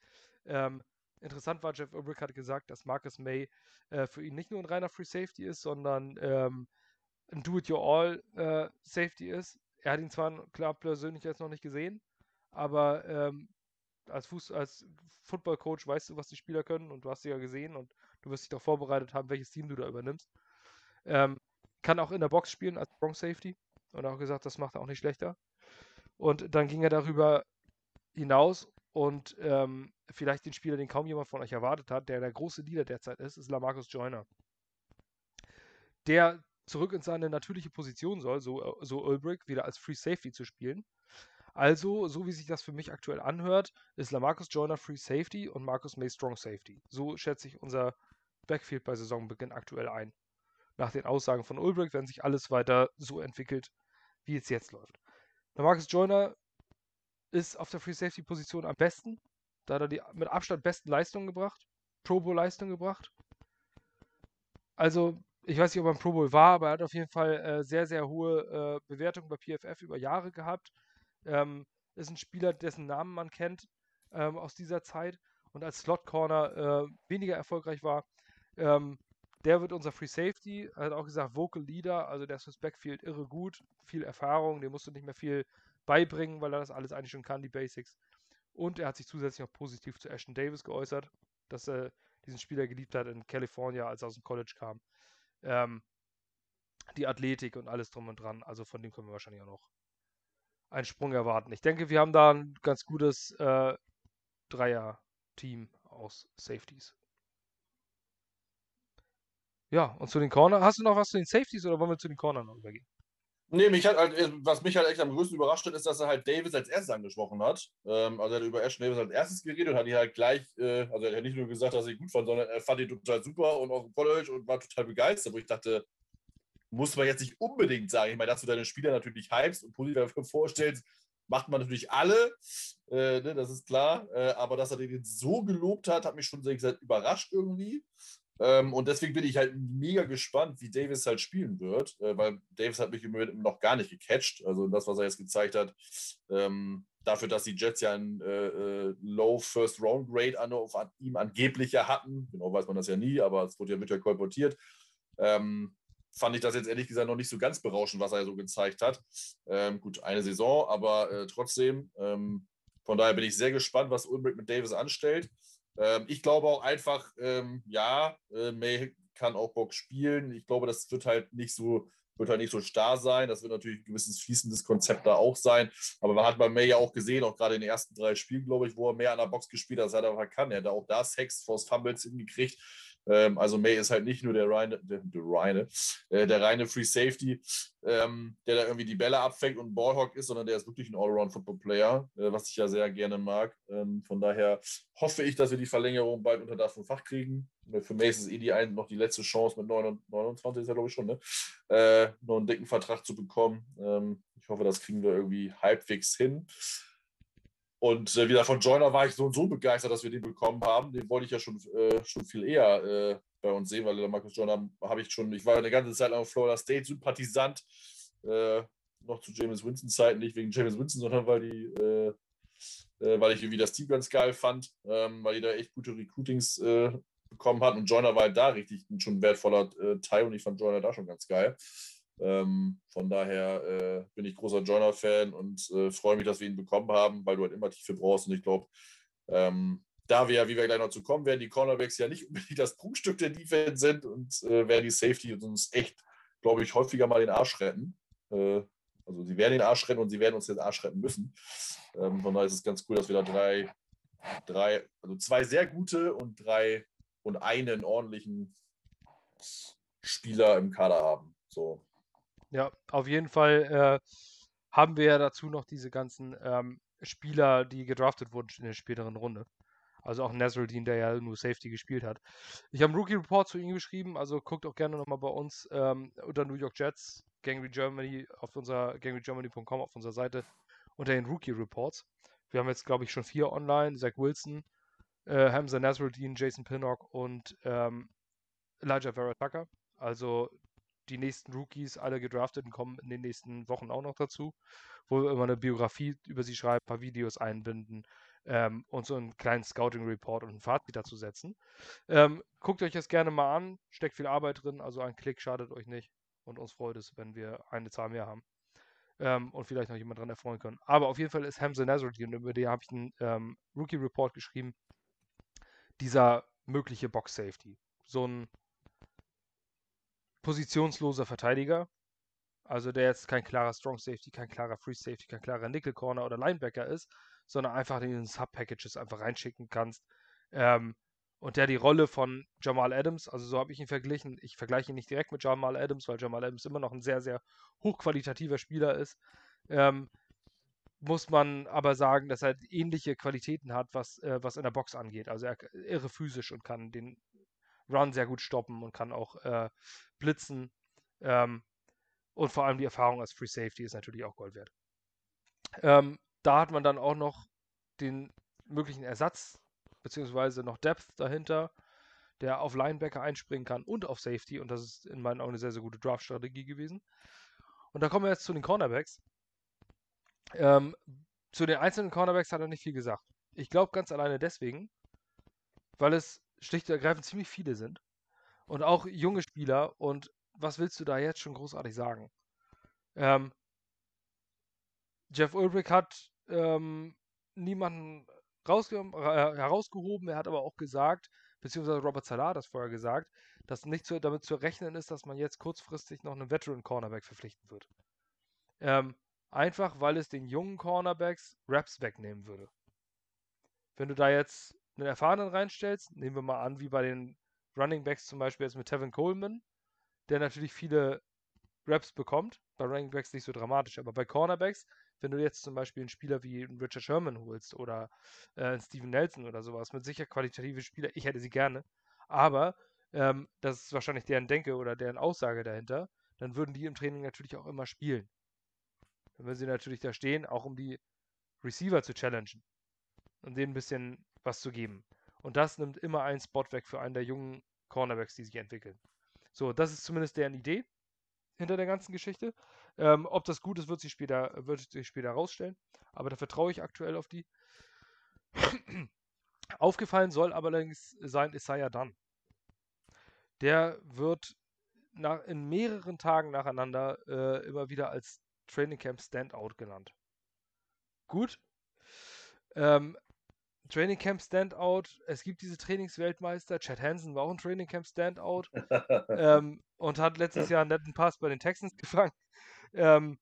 Ähm, interessant war, Jeff Ulbrich hat gesagt, dass Marcus May äh, für ihn nicht nur ein reiner Free Safety ist, sondern ähm, ein Do-it-your-all-Safety äh, ist. Er hat ihn zwar klar persönlich jetzt noch nicht gesehen, aber ähm, als, Fuß als Football-Coach weißt du, was die Spieler können und du hast sie ja gesehen und du wirst dich darauf vorbereitet haben, welches Team du da übernimmst. Ähm, kann auch in der Box spielen als Strong Safety und auch gesagt, das macht er auch nicht schlechter. Und dann ging er darüber hinaus und ähm, vielleicht den Spieler, den kaum jemand von euch erwartet hat, der der große Leader derzeit ist, ist Lamarcus Joyner. Der zurück in seine natürliche Position soll, so, äh, so Ulbrich, wieder als Free Safety zu spielen. Also, so wie sich das für mich aktuell anhört, ist Lamarcus Joyner Free Safety und Marcus May Strong Safety. So schätze ich unser Backfield bei Saisonbeginn aktuell ein. Nach den Aussagen von Ulbrich, wenn sich alles weiter so entwickelt, wie es jetzt läuft. Lamarcus Joyner ist auf der Free Safety Position am besten. Da hat er die mit Abstand besten Leistungen gebracht. Pro Bowl Leistungen gebracht. Also ich weiß nicht, ob er im Pro Bowl war, aber er hat auf jeden Fall äh, sehr, sehr hohe äh, Bewertungen bei PFF über Jahre gehabt. Ähm, ist ein Spieler, dessen Namen man kennt ähm, aus dieser Zeit und als Slot Corner äh, weniger erfolgreich war. Ähm, der wird unser Free Safety. Er hat auch gesagt, Vocal Leader, also der ist fürs Backfield irre gut, viel Erfahrung, dem musst du nicht mehr viel beibringen, weil er das alles eigentlich schon kann, die Basics. Und er hat sich zusätzlich noch positiv zu Ashton Davis geäußert, dass er diesen Spieler geliebt hat in California, als er aus dem College kam ähm, die Athletik und alles drum und dran. Also von dem können wir wahrscheinlich auch noch einen Sprung erwarten. Ich denke, wir haben da ein ganz gutes äh, Dreier-Team aus Safeties. Ja, und zu den Corner. Hast du noch was zu den Safeties oder wollen wir zu den Cornern noch übergehen?
Nee, mich hat halt, was mich halt echt am größten überrascht hat, ist, dass er halt Davis als erstes angesprochen hat. Ähm, also er hat über Ashton Davis als erstes geredet und hat ihn halt gleich, äh, also er hat nicht nur gesagt, dass er ihn gut fand, sondern er fand ihn total super und auf dem College und war total begeistert, wo ich dachte, muss man jetzt nicht unbedingt sagen. Ich meine, dass du deine Spieler natürlich hypst und positiv vorstellst, macht man natürlich alle, äh, ne, das ist klar. Äh, aber dass er den so gelobt hat, hat mich schon sehr gesagt, überrascht irgendwie. Ähm, und deswegen bin ich halt mega gespannt, wie Davis halt spielen wird, äh, weil Davis hat mich im Moment noch gar nicht gecatcht. Also das, was er jetzt gezeigt hat, ähm, dafür, dass die Jets ja ein äh, äh Low First Round Grade an, an ihm angeblich ja hatten, genau weiß man das ja nie, aber es wurde ja mit ja kolportiert, ähm, fand ich das jetzt ehrlich gesagt noch nicht so ganz berauschend, was er so gezeigt hat. Ähm, gut, eine Saison, aber äh, trotzdem. Ähm, von daher bin ich sehr gespannt, was Ulbrich mit Davis anstellt. Ähm, ich glaube auch einfach, ähm, ja, äh, May kann auch Bock spielen. Ich glaube, das wird halt nicht so, wird halt nicht so starr sein. Das wird natürlich ein gewisses fließendes Konzept da auch sein. Aber man hat bei May ja auch gesehen, auch gerade in den ersten drei Spielen, glaube ich, wo er mehr an der Box gespielt hat, als er einfach kann. Er hat auch da Sex Force Fumbles hingekriegt. Ähm, also May ist halt nicht nur der reine, der, der, reine, äh, der reine Free Safety, ähm, der da irgendwie die Bälle abfängt und Ballhawk ist, sondern der ist wirklich ein Allround-Football-Player, äh, was ich ja sehr gerne mag. Ähm, von daher hoffe ich, dass wir die Verlängerung bald unter Dach und Fach kriegen. Äh, für May ist es eh die ein, noch die letzte Chance mit 29, ist ja glaube ich schon, ne? äh, noch einen dicken Vertrag zu bekommen. Ähm, ich hoffe, das kriegen wir irgendwie halbwegs hin. Und äh, wieder von Joyner war ich so und so begeistert, dass wir den bekommen haben. Den wollte ich ja schon, äh, schon viel eher äh, bei uns sehen, weil der Markus Joyner habe ich schon, ich war eine ganze Zeit lang Florida State Sympathisant, äh, noch zu James Winston Zeiten, nicht wegen James Winston, sondern weil die, äh, äh, weil ich irgendwie das Team ganz geil fand, ähm, weil die da echt gute Recruitings bekommen hatten. Und Joyner war halt da richtig ein schon wertvoller Teil und ich fand Joyner da schon ganz geil. Ähm, von daher äh, bin ich großer Joyner-Fan und äh, freue mich, dass wir ihn bekommen haben, weil du halt immer Tiefe brauchst. Und ich glaube, ähm, da wir ja, wie wir gleich noch zu kommen werden, die Cornerbacks ja nicht unbedingt das Prunkstück der Defense sind und äh, werden die Safety uns echt, glaube ich, häufiger mal den Arsch retten. Äh, also sie werden den Arsch retten und sie werden uns den Arsch retten müssen. Ähm, von daher ist es ganz cool, dass wir da drei, drei, also zwei sehr gute und drei und einen ordentlichen Spieler im Kader haben. So,
Ja, auf jeden Fall äh, haben wir ja dazu noch diese ganzen ähm, Spieler, die gedraftet wurden in der späteren Runde. Also auch Nasruddin, der ja nur Safety gespielt hat. Ich habe einen Rookie Report zu ihm geschrieben, also guckt auch gerne nochmal bei uns ähm, unter New York Jets, Gangry Germany, auf unserer gangrygermany.com auf unserer Seite unter den Rookie Reports. Wir haben jetzt, glaube ich, schon vier online. Zach Wilson, äh, Hamza Nasruddin, Jason Pinnock und ähm, Elijah Vera Tucker. Also die nächsten Rookies, alle gedrafteten, kommen in den nächsten Wochen auch noch dazu, wo wir immer eine Biografie über sie schreiben, ein paar Videos einbinden ähm, und so einen kleinen Scouting-Report und ein Fazit dazu setzen. Ähm, guckt euch das gerne mal an, steckt viel Arbeit drin, also ein Klick schadet euch nicht und uns freut es, wenn wir eine Zahl mehr haben ähm, und vielleicht noch jemand dran erfreuen können. Aber auf jeden Fall ist Hamza Nazruddin, über den habe ich einen ähm, Rookie-Report geschrieben, dieser mögliche Box-Safety. So ein positionsloser Verteidiger, also der jetzt kein klarer Strong Safety, kein klarer Free Safety, kein klarer Nickel Corner oder Linebacker ist, sondern einfach in den Sub-Packages einfach reinschicken kannst. Ähm, und der die Rolle von Jamal Adams, also so habe ich ihn verglichen. Ich vergleiche ihn nicht direkt mit Jamal Adams, weil Jamal Adams immer noch ein sehr, sehr hochqualitativer Spieler ist. Ähm, muss man aber sagen, dass er ähnliche Qualitäten hat, was, äh, was in der Box angeht. Also er irre physisch und kann den Run sehr gut stoppen und kann auch äh, blitzen. Ähm, und vor allem die Erfahrung als Free Safety ist natürlich auch Gold wert. Ähm, da hat man dann auch noch den möglichen Ersatz, beziehungsweise noch Depth dahinter, der auf Linebacker einspringen kann und auf Safety. Und das ist in meinen Augen eine sehr, sehr gute Draft-Strategie gewesen. Und da kommen wir jetzt zu den Cornerbacks. Ähm, zu den einzelnen Cornerbacks hat er nicht viel gesagt. Ich glaube ganz alleine deswegen, weil es schlicht und ergreifend ziemlich viele sind. Und auch junge Spieler. Und was willst du da jetzt schon großartig sagen? Ähm, Jeff Ulbrich hat ähm, niemanden äh, herausgehoben. Er hat aber auch gesagt, beziehungsweise Robert Salah hat das vorher gesagt, dass nicht zu, damit zu rechnen ist, dass man jetzt kurzfristig noch einen Veteran Cornerback verpflichten wird. Ähm, einfach, weil es den jungen Cornerbacks Raps wegnehmen würde. Wenn du da jetzt einen erfahrenen reinstellst, nehmen wir mal an, wie bei den Running Backs zum Beispiel jetzt mit Tevin Coleman, der natürlich viele Raps bekommt, bei Running Backs nicht so dramatisch, aber bei Cornerbacks wenn du jetzt zum Beispiel einen Spieler wie Richard Sherman holst oder äh, Steven Nelson oder sowas, mit sicher qualitative Spieler, ich hätte sie gerne, aber ähm, das ist wahrscheinlich deren Denke oder deren Aussage dahinter, dann würden die im Training natürlich auch immer spielen. Dann würden sie natürlich da stehen, auch um die Receiver zu challengen und denen ein bisschen was zu geben. Und das nimmt immer einen Spot weg für einen der jungen Cornerbacks, die sich entwickeln. So, das ist zumindest deren Idee hinter der ganzen Geschichte. Ähm, ob das gut ist, wird sich später, wird sich später herausstellen. Aber da vertraue ich aktuell auf die. Aufgefallen soll allerdings sein Isaiah Dunn. Der wird nach, in mehreren Tagen nacheinander äh, immer wieder als Training Camp Standout genannt. Gut. Ähm, Training Camp Standout. Es gibt diese Trainingsweltmeister. Chad Hansen war auch ein Training Camp Standout ähm, und hat letztes Jahr einen netten Pass bei den Texans gefangen. Ähm,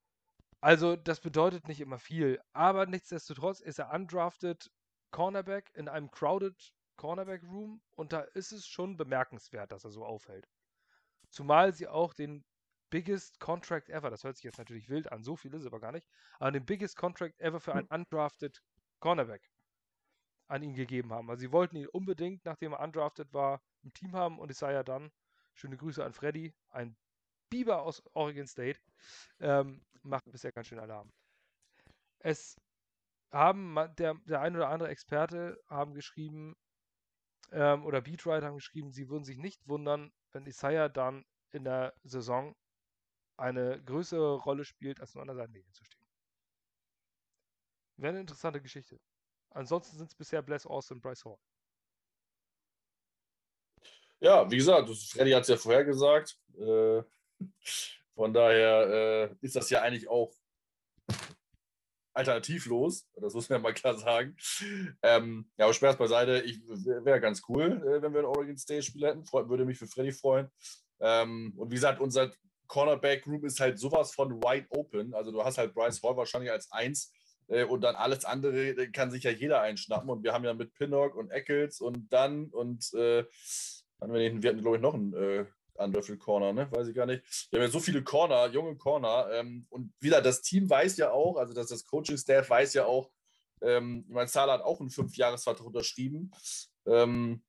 also, das bedeutet nicht immer viel. Aber nichtsdestotrotz ist er undrafted Cornerback in einem crowded Cornerback Room und da ist es schon bemerkenswert, dass er so aufhält. Zumal sie auch den biggest contract ever, das hört sich jetzt natürlich wild an, so viel ist es aber gar nicht, aber den biggest contract ever für einen undrafted Cornerback an ihn gegeben haben. Also sie wollten ihn unbedingt, nachdem er undrafted war, im Team haben und es sei ja dann, schöne Grüße an Freddy, ein Biber aus Oregon State, ähm, macht bisher ganz schön Alarm. Es haben, der, der ein oder andere Experte haben geschrieben, ähm, oder Beatwriter haben geschrieben, sie würden sich nicht wundern, wenn Isaiah dann in der Saison eine größere Rolle spielt, als nur an der Seitenlinie zu stehen. Wäre eine interessante Geschichte. Ansonsten sind es bisher Bless Austin Bryce Hall.
Ja, wie gesagt, Freddy hat es ja vorher gesagt. Äh, von daher äh, ist das ja eigentlich auch alternativlos. Das muss man ja mal klar sagen. Ähm, ja, aber Spaß beiseite. Wäre ganz cool, äh, wenn wir einen Oregon State-Spieler hätten. Freut, würde mich für Freddy freuen. Ähm, und wie gesagt, unser Cornerback Group ist halt sowas von wide open. Also du hast halt Bryce Hall wahrscheinlich als Eins und dann alles andere äh, kann sich ja jeder einschnappen. Und wir haben ja mit Pinnock und Eccles und dann und äh, wir, hatten, glaube ich, noch einen. Äh, Undrafted Corner, ne? Weiß ich gar nicht. Wir haben ja so viele Corner, junge Corner. Ähm, und wieder, das Team weiß ja auch, also dass das Coaching-Staff weiß ja auch, ähm, ich meine, Salah hat auch einen Fünfjahresvertrag unterschrieben. Ähm,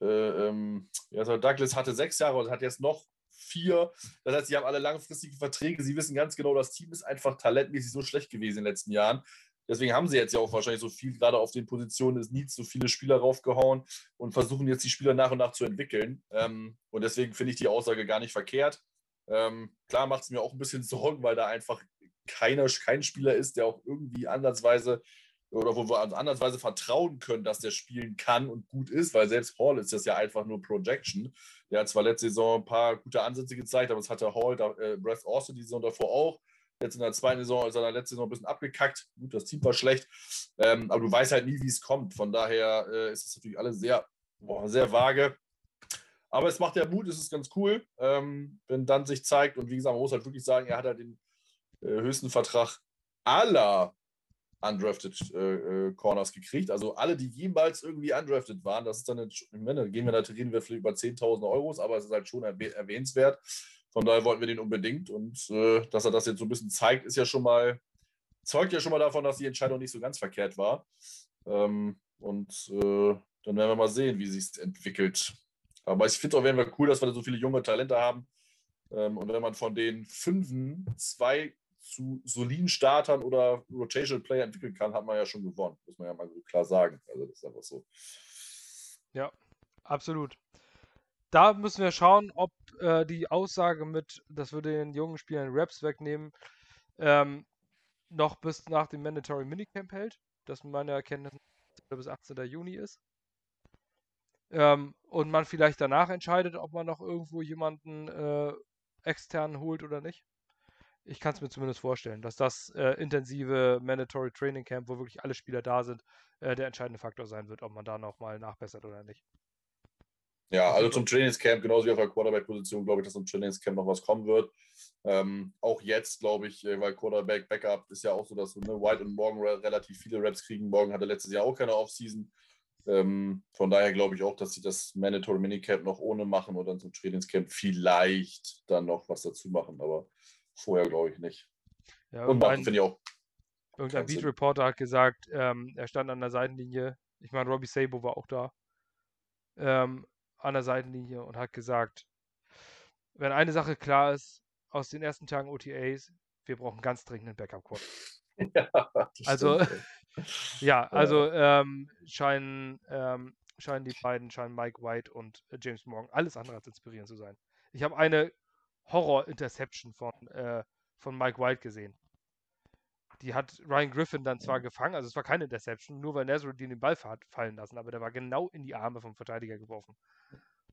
äh, ähm, also Douglas hatte sechs Jahre und hat jetzt noch vier. Das heißt, sie haben alle langfristige Verträge. Sie wissen ganz genau, das Team ist einfach talentmäßig so schlecht gewesen in den letzten Jahren. Deswegen haben sie jetzt ja auch wahrscheinlich so viel, gerade auf den Positionen des Needs, so viele Spieler raufgehauen und versuchen jetzt die Spieler nach und nach zu entwickeln. Ähm, und deswegen finde ich die Aussage gar nicht verkehrt. Ähm, klar macht es mir auch ein bisschen Sorgen, weil da einfach keiner, kein Spieler ist, der auch irgendwie ansatzweise oder wo wir andersweise vertrauen können, dass der spielen kann und gut ist, weil selbst Hall ist das ja einfach nur Projection. Der hat zwar letzte Saison ein paar gute Ansätze gezeigt, aber es hatte Hall, äh, Breath Austin die Saison davor auch. Jetzt in der zweiten Saison ist er der letzten Saison ein bisschen abgekackt. Gut, das Team war schlecht, ähm, aber du weißt halt nie, wie es kommt. Von daher äh, ist es natürlich alles sehr, boah, sehr vage. Aber es macht ja Mut, es ist ganz cool, ähm, wenn dann sich zeigt. Und wie gesagt, man muss halt wirklich sagen, er hat halt den äh, höchsten Vertrag aller undrafted äh, äh, Corners gekriegt. Also alle, die jemals irgendwie undrafted waren, das ist dann, eine, ich gehen wir da reden wir vielleicht über 10.000 Euro, aber es ist halt schon erwäh erwähnenswert. Von daher wollten wir den unbedingt und äh, dass er das jetzt so ein bisschen zeigt, ist ja schon mal, zeugt ja schon mal davon, dass die Entscheidung nicht so ganz verkehrt war. Ähm, und äh, dann werden wir mal sehen, wie sich entwickelt. Aber ich finde es auch werden cool, dass wir da so viele junge Talente haben. Ähm, und wenn man von den Fünfen zwei zu soliden Startern oder Rotational Player entwickeln kann, hat man ja schon gewonnen. Muss man ja mal klar sagen. Also das ist einfach so.
Ja, absolut. Da müssen wir schauen, ob äh, die Aussage mit, dass wir den jungen Spielern Raps wegnehmen, ähm, noch bis nach dem Mandatory Minicamp hält. Das in meiner Erkenntnis bis 18. Juni ist. Ähm, und man vielleicht danach entscheidet, ob man noch irgendwo jemanden äh, extern holt oder nicht ich kann es mir zumindest vorstellen, dass das äh, intensive Mandatory Training Camp, wo wirklich alle Spieler da sind, äh, der entscheidende Faktor sein wird, ob man da nochmal nachbessert oder nicht.
Ja, also zum Trainingscamp, genauso wie auf der Quarterback-Position, glaube ich, dass zum Trainingscamp noch was kommen wird. Ähm, auch jetzt, glaube ich, äh, weil Quarterback Backup ist ja auch so, dass ne, White und Morgan relativ viele Raps kriegen. Morgan hatte letztes Jahr auch keine Offseason. Ähm, von daher glaube ich auch, dass sie das Mandatory Minicamp noch ohne machen und dann zum Trainingscamp vielleicht dann noch was dazu machen. Aber Vorher glaube ich nicht.
Ja, Und machen finde ich auch. Irgendein Beat Reporter hat gesagt, ähm, er stand an der Seitenlinie. Ich meine, Robbie Sabo war auch da. Ähm, an der Seitenlinie und hat gesagt, wenn eine Sache klar ist, aus den ersten Tagen OTAs, wir brauchen ganz dringend einen Backup-Code. Ja, also, ja, also ähm, scheinen, ähm, scheinen die beiden, scheinen Mike White und James Morgan alles andere als inspirierend zu sein. Ich habe eine Horror-Interception von, äh, von Mike White gesehen. Die hat Ryan Griffin dann zwar gefangen, also es war keine Interception, nur weil Nazarudin den Ball hat fallen lassen, aber der war genau in die Arme vom Verteidiger geworfen.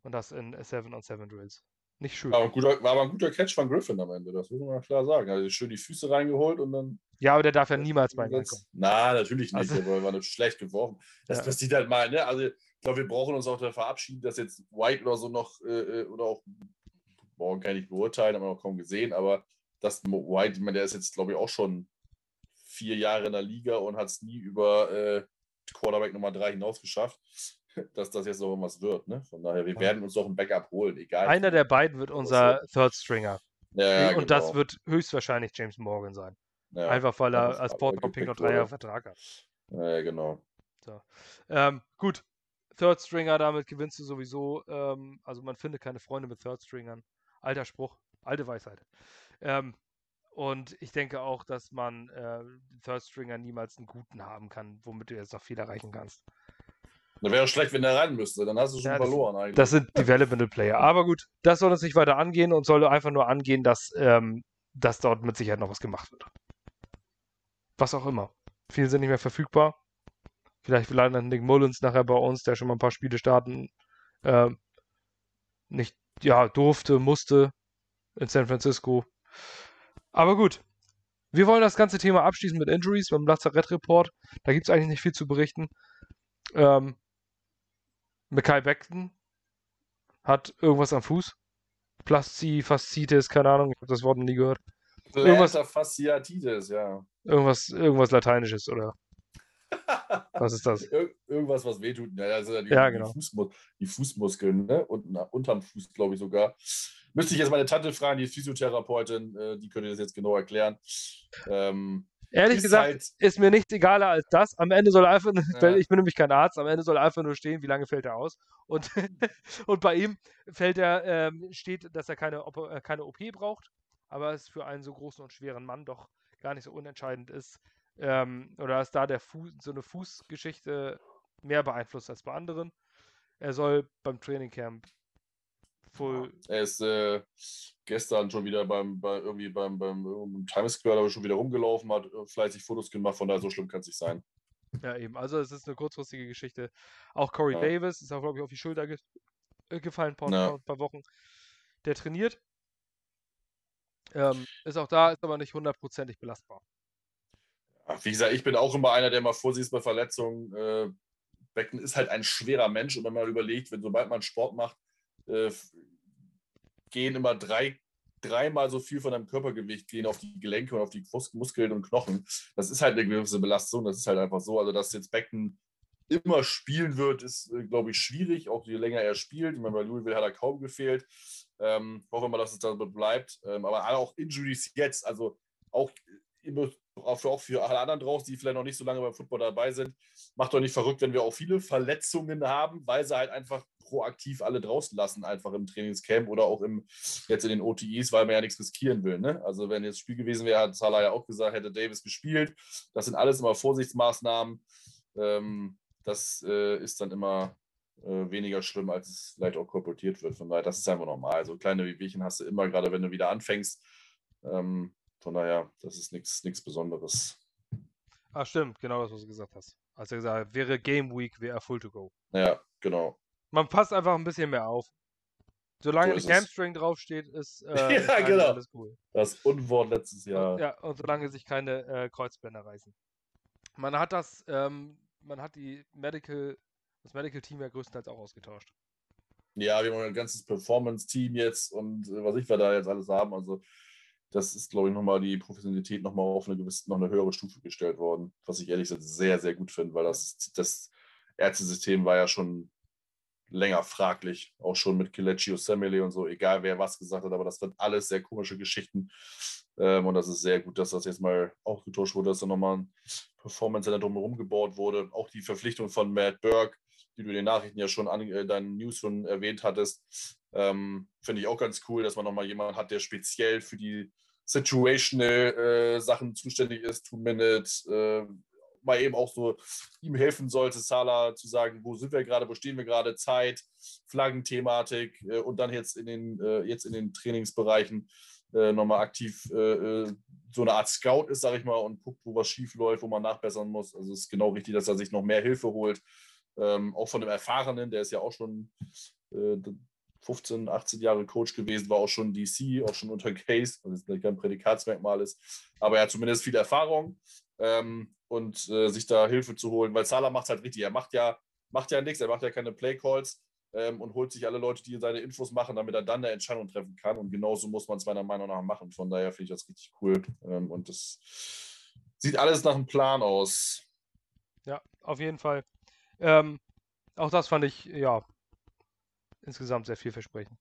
Und das in 7 on 7 Drills. Nicht schön.
War, guter, war aber ein guter Catch von Griffin am Ende, das muss man klar sagen. Also schön die Füße reingeholt und dann.
Ja, aber der darf ja niemals bei
kommen. Na, natürlich nicht, also, aber war nicht schlecht geworfen. Das ja. passiert halt mal, ne? Also ich glaube, wir brauchen uns auch da verabschieden, dass jetzt White oder so noch äh, äh oder auch morgen kann ich nicht beurteilen, haben wir noch kaum gesehen, aber das White, ich meine, der ist jetzt, glaube ich, auch schon vier Jahre in der Liga und hat es nie über äh, Quarterback Nummer drei hinaus geschafft, dass das jetzt noch irgendwas wird. Ne? Von daher, wir werden uns doch ein Backup holen, egal.
Einer der beiden wird unser Third Stringer. Ja, und genau. das wird höchstwahrscheinlich James Morgan sein. Ja, Einfach weil er als Portland Pink noch drei Jahre Vertrag hat.
Ja, genau.
So. Ähm, gut, Third Stringer, damit gewinnst du sowieso. Ähm, also man findet keine Freunde mit Third Stringern. Alter Spruch, alte Weisheit. Ähm, und ich denke auch, dass man äh, Third Stringer niemals einen guten haben kann, womit du jetzt noch viel erreichen kannst.
Das wäre schlecht, wenn der rein müsste. Dann hast du schon ja, verloren eigentlich.
Das sind Developmental Player. Aber gut, das soll uns nicht weiter angehen und soll einfach nur angehen, dass, ähm, dass dort mit Sicherheit noch was gemacht wird. Was auch immer. Viele sind nicht mehr verfügbar. Vielleicht landet Nick Mullins nachher bei uns, der schon mal ein paar Spiele starten äh, nicht ja, durfte, musste in San Francisco. Aber gut. Wir wollen das ganze Thema abschließen mit Injuries beim Lazarett-Report. Da gibt es eigentlich nicht viel zu berichten. Ähm, Mackay Beckton hat irgendwas am Fuß. Plaszi, Faszitis, keine Ahnung, ich habe das Wort noch nie gehört.
Irgendwas Fasciatitis, ja.
Irgendwas, irgendwas Lateinisches, oder? Was ist das?
Ir irgendwas, was wehtut. Ja, ja die,
Ja,
die,
genau.
Fußmus die Fußmuskeln, ne? Und na, unterm Fuß, glaube ich sogar. Müsste ich jetzt meine Tante fragen, die ist Physiotherapeutin, äh, die könnte das jetzt genau erklären. Ähm,
Ehrlich
ist
gesagt,
halt-
ist mir nichts egaler als das. Am Ende soll einfach, nur-
Ja.
ich bin nämlich kein Arzt, am Ende soll einfach nur stehen, wie lange fällt er aus. Und, und bei ihm fällt er, ähm, steht, dass er keine, äh, keine OP braucht, aber es für einen so großen und schweren Mann doch gar nicht so unentscheidend ist. Ähm, oder dass da der Fuß, so eine Fußgeschichte mehr beeinflusst als bei anderen. Er soll beim Trainingcamp full.
Er ist äh, gestern schon wieder beim, bei, irgendwie beim, beim, im Times Square da schon wieder rumgelaufen, hat äh, fleißig Fotos gemacht, von daher so schlimm kann es nicht sein.
Ja, eben. Also es ist eine kurzfristige Geschichte. Auch Corey
Ja.
Davis ist auch, glaube ich, auf die Schulter ge äh, gefallen vor,
Ja.
ein paar Wochen. Der trainiert. Ähm, ist auch da, ist aber nicht hundertprozentig belastbar.
Wie gesagt, ich bin auch immer einer, der mal vorsichtig ist bei Verletzungen. Äh, Becken ist halt ein schwerer Mensch und wenn man überlegt, wenn sobald man Sport macht, äh, gehen immer drei, dreimal so viel von deinem Körpergewicht gehen auf die Gelenke und auf die Mus- Muskeln und Knochen. Das ist halt eine gewisse Belastung. Das ist halt einfach so. Also, dass jetzt Becken immer spielen wird, ist, äh, glaube ich, schwierig, auch je länger er spielt. Ich meine, bei Louisville hat er kaum gefehlt. Ähm, hoffen wir mal, dass es dabei bleibt. Ähm, aber auch Injuries jetzt, also auch, immer- auch für, auch für alle anderen draußen, die vielleicht noch nicht so lange beim Football dabei sind, macht doch nicht verrückt, wenn wir auch viele Verletzungen haben, weil sie halt einfach proaktiv alle draußen lassen, einfach im Trainingscamp oder auch im, jetzt in den OTIs, weil man ja nichts riskieren will. Ne? Also wenn jetzt Spiel gewesen wäre, hat Salah ja auch gesagt, hätte Davis gespielt. Das sind alles immer Vorsichtsmaßnahmen. Ähm, das äh, ist dann immer äh, weniger schlimm, als es vielleicht auch kolportiert wird. Von daher, das ist einfach normal. So kleine Wehwehchen hast du immer, gerade wenn du wieder anfängst. Ähm, von daher, das ist nichts Besonderes.
Ah, stimmt, genau das, was du gesagt hast. Als er gesagt hat, wäre Game Week, wäre er full to go.
Ja, genau.
Man passt einfach ein bisschen mehr auf. Solange
So.
Hamstring draufsteht, ist, äh,
Ja,
ist
genau.
alles cool.
Das Unwort letztes Jahr.
Ja, und solange sich keine äh, Kreuzbänder reißen. Man hat das, ähm, man hat die Medical, das Medical Team ja größtenteils auch ausgetauscht.
Ja, wir haben ein ganzes Performance-Team jetzt und äh, was ich wir da jetzt alles haben. Also, das ist, glaube ich, nochmal die Professionalität nochmal auf eine gewisse, noch eine höhere Stufe gestellt worden. Was ich ehrlich gesagt sehr, sehr gut finde, weil das, das Ärztesystem war ja schon länger fraglich, auch schon mit Kelechi Osemele und so, egal wer was gesagt hat, aber das sind alles sehr komische Geschichten. Ähm, und das ist sehr gut, dass das jetzt mal ausgetauscht wurde, dass da nochmal ein Performance Center drumherum gebaut wurde. Auch die Verpflichtung von Matt Burke, die du in den Nachrichten ja schon an äh, deinen News schon erwähnt hattest, ähm, finde ich auch ganz cool, dass man nochmal jemanden hat, der speziell für die situational äh, Sachen zuständig ist, Two-Minute, äh, mal eben auch so ihm helfen sollte, Salah zu sagen, wo sind wir gerade, wo stehen wir gerade, Zeit, Flaggenthematik äh, und dann jetzt in den, äh, jetzt in den Trainingsbereichen äh, nochmal aktiv äh, äh, so eine Art Scout ist, sage ich mal, und guckt, wo was schief läuft, wo man nachbessern muss. Also es ist genau richtig, dass er sich noch mehr Hilfe holt. Ähm, auch von dem Erfahrenen, der ist ja auch schon äh, 15, 18 Jahre Coach gewesen, war auch schon DC, auch schon unter Case, was jetzt kein Prädikatsmerkmal ist, aber er hat zumindest viel Erfahrung ähm, und äh, sich da Hilfe zu holen, weil Salah macht es halt richtig. Er macht ja, macht ja nichts, er macht ja keine Playcalls ähm, und holt sich alle Leute, die seine Infos machen, damit er dann eine Entscheidung treffen kann. Und genauso muss man es meiner Meinung nach machen. Von daher finde ich das richtig cool. Ähm, und das sieht alles nach einem Plan aus.
Ja, auf jeden Fall. Ähm, auch das fand ich, ja, insgesamt sehr vielversprechend.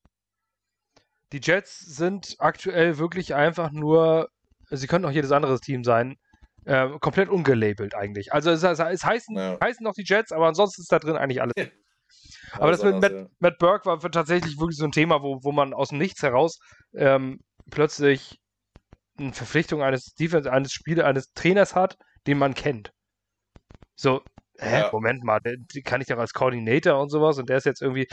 Die Jets sind aktuell wirklich einfach nur, sie könnten auch jedes andere Team sein, äh, komplett ungelabelt eigentlich. Also es, es, es heißen,
Ja.
heißen noch die Jets, aber ansonsten ist da drin eigentlich alles. Aber
Alles
das mit Matt,
ja.
Matt Burke war tatsächlich wirklich so ein Thema, wo, wo man aus dem Nichts heraus ähm, plötzlich eine Verpflichtung eines Defense, eines Spielers, eines Trainers hat, den man kennt. So, hä,
Ja.
Moment mal, den, den kann ich doch als Coordinator und sowas und der ist jetzt irgendwie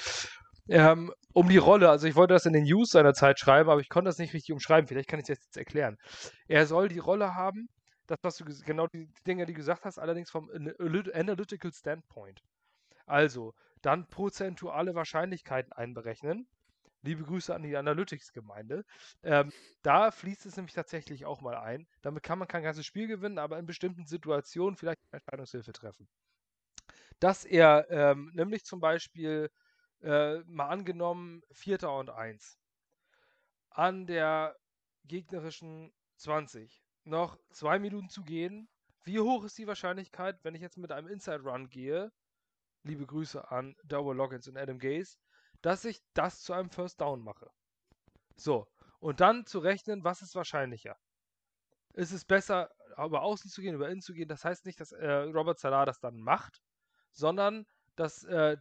ähm, um die Rolle, also ich wollte das in den News seiner Zeit schreiben, aber ich konnte das nicht richtig umschreiben, vielleicht kann ich es jetzt erklären. Er soll die Rolle haben, das, was du genau die Dinge, die du gesagt hast, allerdings vom Ana- Analytical Standpoint. Also, dann prozentuale Wahrscheinlichkeiten einberechnen. Liebe Grüße an die Analytics-Gemeinde. Ähm, da fließt es nämlich tatsächlich auch mal ein. Damit kann man kein ganzes Spiel gewinnen, aber in bestimmten Situationen vielleicht Entscheidungshilfe treffen. Dass er ähm, nämlich zum Beispiel äh, mal angenommen Vierter und Eins an der gegnerischen 20 noch zwei Minuten zu gehen, wie hoch ist die Wahrscheinlichkeit, wenn ich jetzt mit einem Inside Run gehe, liebe Grüße an Double Loggins und Adam Gaze, dass ich das zu einem First Down mache. So, und dann zu rechnen, was ist wahrscheinlicher? Ist es besser, über außen zu gehen, über innen zu gehen? Das heißt nicht, dass äh, Robert Salah das dann macht, sondern dass äh,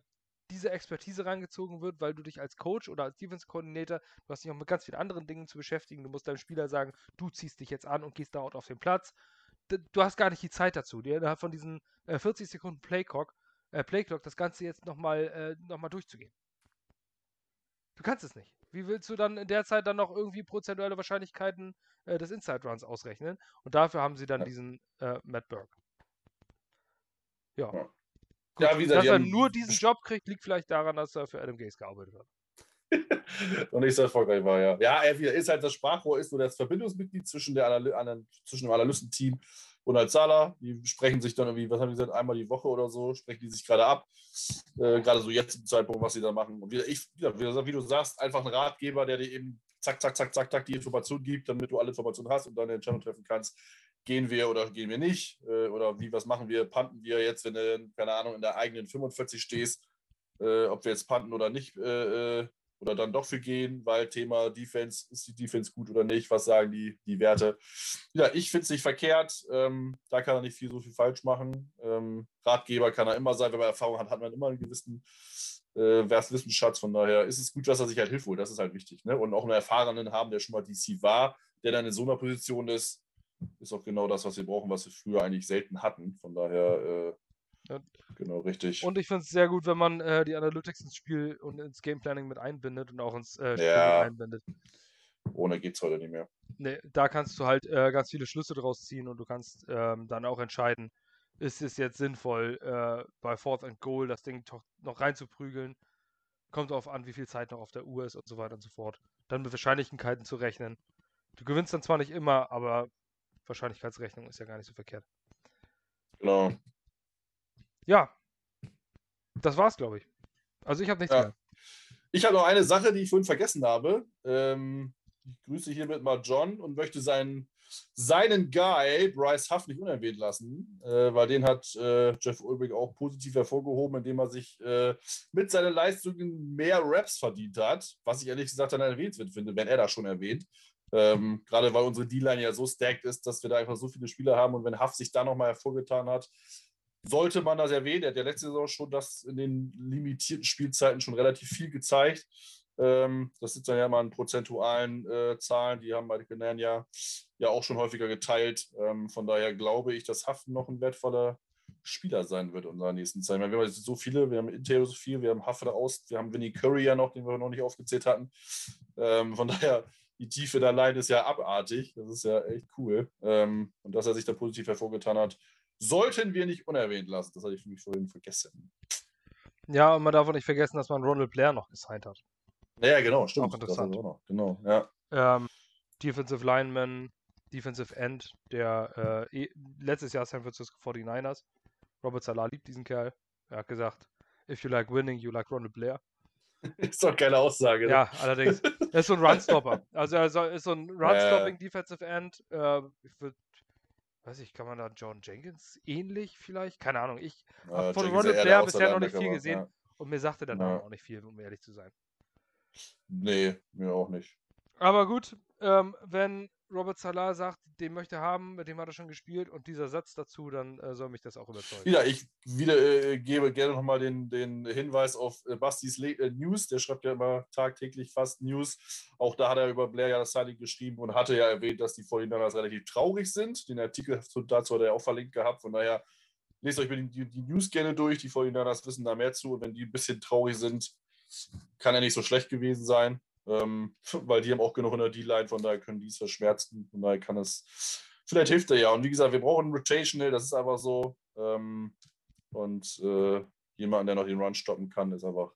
diese Expertise reingezogen wird, weil du dich als Coach oder als Defense-Koordinator, du hast dich auch mit ganz vielen anderen Dingen zu beschäftigen. Du musst deinem Spieler sagen, du ziehst dich jetzt an und gehst dort auf den Platz du hast gar nicht die Zeit dazu, dir innerhalb von diesen äh, 40 Sekunden Playclock, äh, Playclock das Ganze jetzt nochmal äh, noch durchzugehen. Du kannst es nicht. Wie willst du dann in der Zeit dann noch irgendwie prozentuelle Wahrscheinlichkeiten äh, des Inside Runs ausrechnen? Und dafür haben sie dann diesen äh, Matt Burke. Ja. Gut, ja wie gesagt, dass er nur diesen Job kriegt, liegt vielleicht daran, dass er für Adam Gaze gearbeitet hat.
und nicht so erfolgreich war, ja. Ja, er ist halt das Sprachrohr, ist nur das Verbindungsmitglied zwischen, der Analy zwischen dem Analystenteam und als Salah. Die sprechen sich dann irgendwie, was haben die gesagt, einmal die Woche oder so, sprechen die sich gerade ab. Äh, gerade so jetzt im Zeitpunkt, was sie da machen. Und wie, ich, ja, wie, du sagst, einfach ein Ratgeber, der dir eben zack, zack, zack, zack, zack die Information gibt, damit du alle Informationen hast und dann eine Entscheidung treffen kannst. Gehen wir oder gehen wir nicht? Äh, oder wie, was machen wir? Panten wir jetzt, wenn du, keine Ahnung, in der eigenen 45 stehst, äh, ob wir jetzt panten oder nicht, äh, äh oder dann doch für gehen, weil Thema Defense, ist die Defense gut oder nicht, was sagen die, die Werte. Ja, ich finde es nicht verkehrt, ähm, da kann er nicht viel so viel falsch machen. Ähm, Ratgeber kann er immer sein, wenn man Erfahrung hat, hat man immer einen gewissen äh, Wissensschatz, von daher ist es gut, dass er sich halt Hilfe holt, das ist halt wichtig. Ne? Und auch einen Erfahrenen haben, der schon mal DC war, der dann in so einer Position ist, ist auch genau das, was wir brauchen, was wir früher eigentlich selten hatten. Von daher äh, ja. Genau, richtig.
Und ich finde es sehr gut, wenn man äh, die Analytics ins Spiel und ins Gameplanning mit einbindet und auch ins äh, Spiel ja. einbindet.
Ohne geht es heute nicht mehr.
Nee, da kannst du halt äh, ganz viele Schlüsse draus ziehen und du kannst ähm, dann auch entscheiden, ist es jetzt sinnvoll, äh, bei Fourth and Goal das Ding noch reinzuprügeln. Kommt darauf an, wie viel Zeit noch auf der Uhr ist und so weiter und so fort. Dann mit Wahrscheinlichkeiten zu rechnen. Du gewinnst dann zwar nicht immer, aber Wahrscheinlichkeitsrechnung ist ja gar nicht so verkehrt.
Genau
ja, das war's, glaube ich. Also ich habe nichts ja. mehr.
Ich habe noch eine Sache, die ich vorhin vergessen habe. Ähm, ich grüße hiermit mal John und möchte seinen, seinen Guy, Bryce Huff, nicht unerwähnt lassen, äh, weil den hat äh, Jeff Ulbrich auch positiv hervorgehoben, indem er sich äh, mit seinen Leistungen mehr Raps verdient hat, was ich ehrlich gesagt dann erwähnenswert finde, wenn er das schon erwähnt. Ähm, gerade weil unsere D-Line ja so stacked ist, dass wir da einfach so viele Spieler haben und wenn Huff sich da nochmal hervorgetan hat, sollte man das erwähnen. Er hat ja letzte Saison schon das in den limitierten Spielzeiten schon relativ viel gezeigt. Ähm, das sind dann ja mal in prozentualen äh, Zahlen, die haben beide Canaan ja, ja auch schon häufiger geteilt. Ähm, von daher glaube ich, dass Haften noch ein wertvoller Spieler sein wird in unserer nächsten Zeit. Meine, wir haben so viele, wir haben Intel so viel, wir haben Hafte aus, wir haben Vinny Curry ja noch, den wir noch nicht aufgezählt hatten. Ähm, von daher, die Tiefe der Line ist ja abartig. Das ist ja echt cool. Ähm, und dass er sich da positiv hervorgetan hat, sollten wir nicht unerwähnt lassen. Das hatte ich nämlich vorhin vergessen.
Ja, und man darf auch nicht vergessen, dass man Ronald Blair noch gesigned hat.
Ja, genau, stimmt.
Auch interessant.
Auch noch. Genau, ja.
Ähm, Defensive Lineman, Defensive End, der äh, eh, letztes Jahr San Francisco 49ers. Robert Salah liebt diesen Kerl. Er hat gesagt, if you like winning, you like Ronald Blair.
ist doch keine Aussage.
Ne? Ja, allerdings. Er ist so ein Runstopper. Also er ist so ein Runstopping Defensive End. Äh, ich würde weiß ich, kann man da John Jenkins ähnlich vielleicht? Keine Ahnung. Ich ja, habe von Ronald Blair bisher noch nicht viel gesehen ja. und mir sagte Name ja. auch nicht viel, um ehrlich zu sein.
Nee, mir auch nicht.
Aber gut, ähm, wenn Robert Salah sagt, den möchte er haben, mit dem hat er schon gespielt und dieser Satz dazu, dann äh, soll mich das auch überzeugen.
Ja, ich wieder, äh, gebe gerne nochmal den, den Hinweis auf äh, Bastis Le äh, News. Der schreibt ja immer tagtäglich fast News. Auch da hat er über Blair ja das Signing geschrieben und hatte ja erwähnt, dass die 49ers relativ traurig sind. Den Artikel dazu hat er auch verlinkt gehabt. Von daher lest euch die, die, die News gerne durch. Die 49ers wissen da mehr zu. Und wenn die ein bisschen traurig sind, kann er nicht so schlecht gewesen sein. Ähm, weil die haben auch genug in der D-Line, von daher können die es verschmerzen. Von daher kann es, vielleicht hilft er ja. Und wie gesagt, wir brauchen einen Rotational, das ist einfach so. Ähm, und äh, jemanden, der noch den Run stoppen kann, ist einfach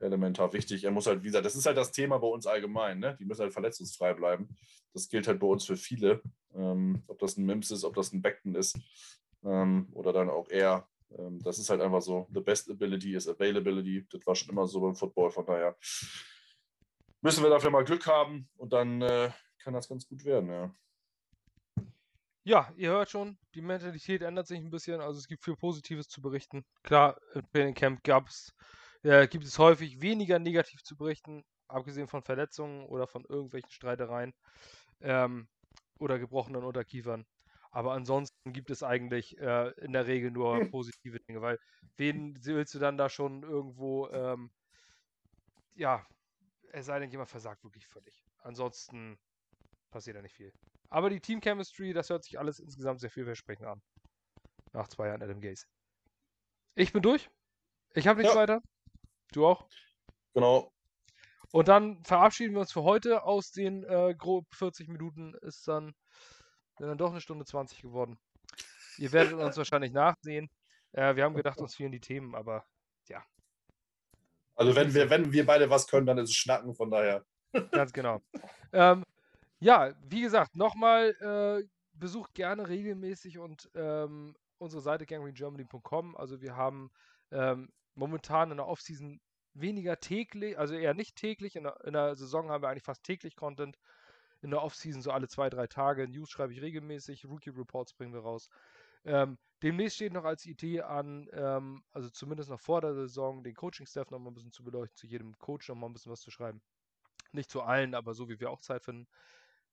elementar wichtig. Er muss halt, wie gesagt, das ist halt das Thema bei uns allgemein. Ne? Die müssen halt verletzungsfrei bleiben. Das gilt halt bei uns für viele. Ähm, ob das ein Mims ist, ob das ein Beckton ist ähm, oder dann auch er. Ähm, das ist halt einfach so. The best ability is availability. Das war schon immer so beim Football. Von daher müssen wir dafür mal Glück haben und dann äh, kann das ganz gut werden, ja.
ja, ihr hört schon, die Mentalität ändert sich ein bisschen. Also es gibt viel Positives zu berichten. Klar, im Training Camp gab's, äh, gibt es häufig weniger negativ zu berichten, abgesehen von Verletzungen oder von irgendwelchen Streitereien ähm, oder gebrochenen Unterkiefern. Aber ansonsten gibt es eigentlich äh, in der Regel nur positive Dinge, weil wen willst du dann da schon irgendwo, ähm, ja, es sei denn, jemand versagt wirklich völlig. Ansonsten passiert da nicht viel. Aber die Team Chemistry, das hört sich alles insgesamt sehr vielversprechend an. Nach zwei Jahren Adam Gaze. Ich bin durch. Ich habe nichts
Ja.
weiter. Du auch?
Genau.
Und dann verabschieden wir uns für heute aus den äh, grob 40 Minuten. Ist dann, dann doch eine Stunde 20 geworden. Ihr werdet uns wahrscheinlich nachsehen. Äh, wir haben gedacht, uns fehlen die Themen, aber
Also wenn wir, wenn wir beide was können, dann ist es Schnacken, von daher.
Ganz genau. ähm, ja, wie gesagt, nochmal äh, besucht gerne regelmäßig und ähm, unsere Seite gangregermany.com. Also wir haben ähm, momentan in der Offseason weniger täglich, also eher nicht täglich. In der, in der Saison haben wir eigentlich fast täglich Content. In der Offseason so alle zwei, drei Tage. News schreibe ich regelmäßig. Rookie Reports bringen wir raus. Ähm, demnächst steht noch als Idee an, ähm, also zumindest noch vor der Saison, den Coaching-Staff nochmal ein bisschen zu beleuchten, zu jedem Coach nochmal ein bisschen was zu schreiben. Nicht zu allen, aber so wie wir auch Zeit finden.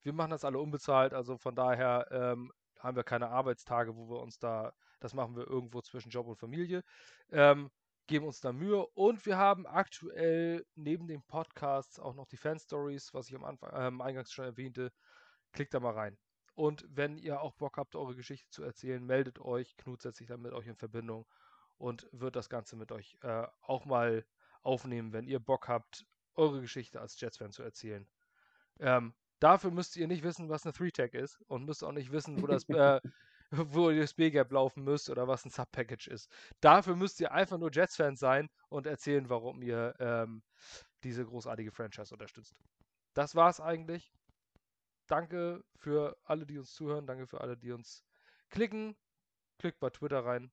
Wir machen das alle unbezahlt, also von daher ähm, haben wir keine Arbeitstage, wo wir uns da, das machen wir irgendwo zwischen Job und Familie, ähm, geben uns da Mühe und wir haben aktuell neben den Podcasts auch noch die Fan-Stories, was ich am Anfang, ähm, eingangs schon erwähnte. Klickt da mal rein. Und wenn ihr auch Bock habt, eure Geschichte zu erzählen, meldet euch. Knut setzt sich dann mit euch in Verbindung und wird das Ganze mit euch äh, auch mal aufnehmen, wenn ihr Bock habt, eure Geschichte als Jets-Fan zu erzählen. Ähm, dafür müsst ihr nicht wissen, was eine 3-Tag ist und müsst auch nicht wissen, wo das, äh, wo ihr das B-Gap laufen müsst oder was ein Sub-Package ist. Dafür müsst ihr einfach nur Jets-Fans sein und erzählen, warum ihr ähm, diese großartige Franchise unterstützt. Das war's eigentlich. Danke für alle, die uns zuhören. Danke für alle, die uns klicken. Klickt bei Twitter rein.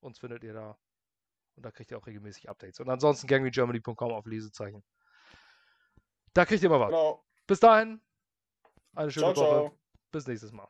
Uns findet ihr da. Und da kriegt ihr auch regelmäßig Updates. Und ansonsten gangregermany.com auf Lesezeichen. Da kriegt ihr mal was.
Genau.
Bis dahin. Eine schöne
Ciao,
Woche.
ciao.
Bis nächstes Mal.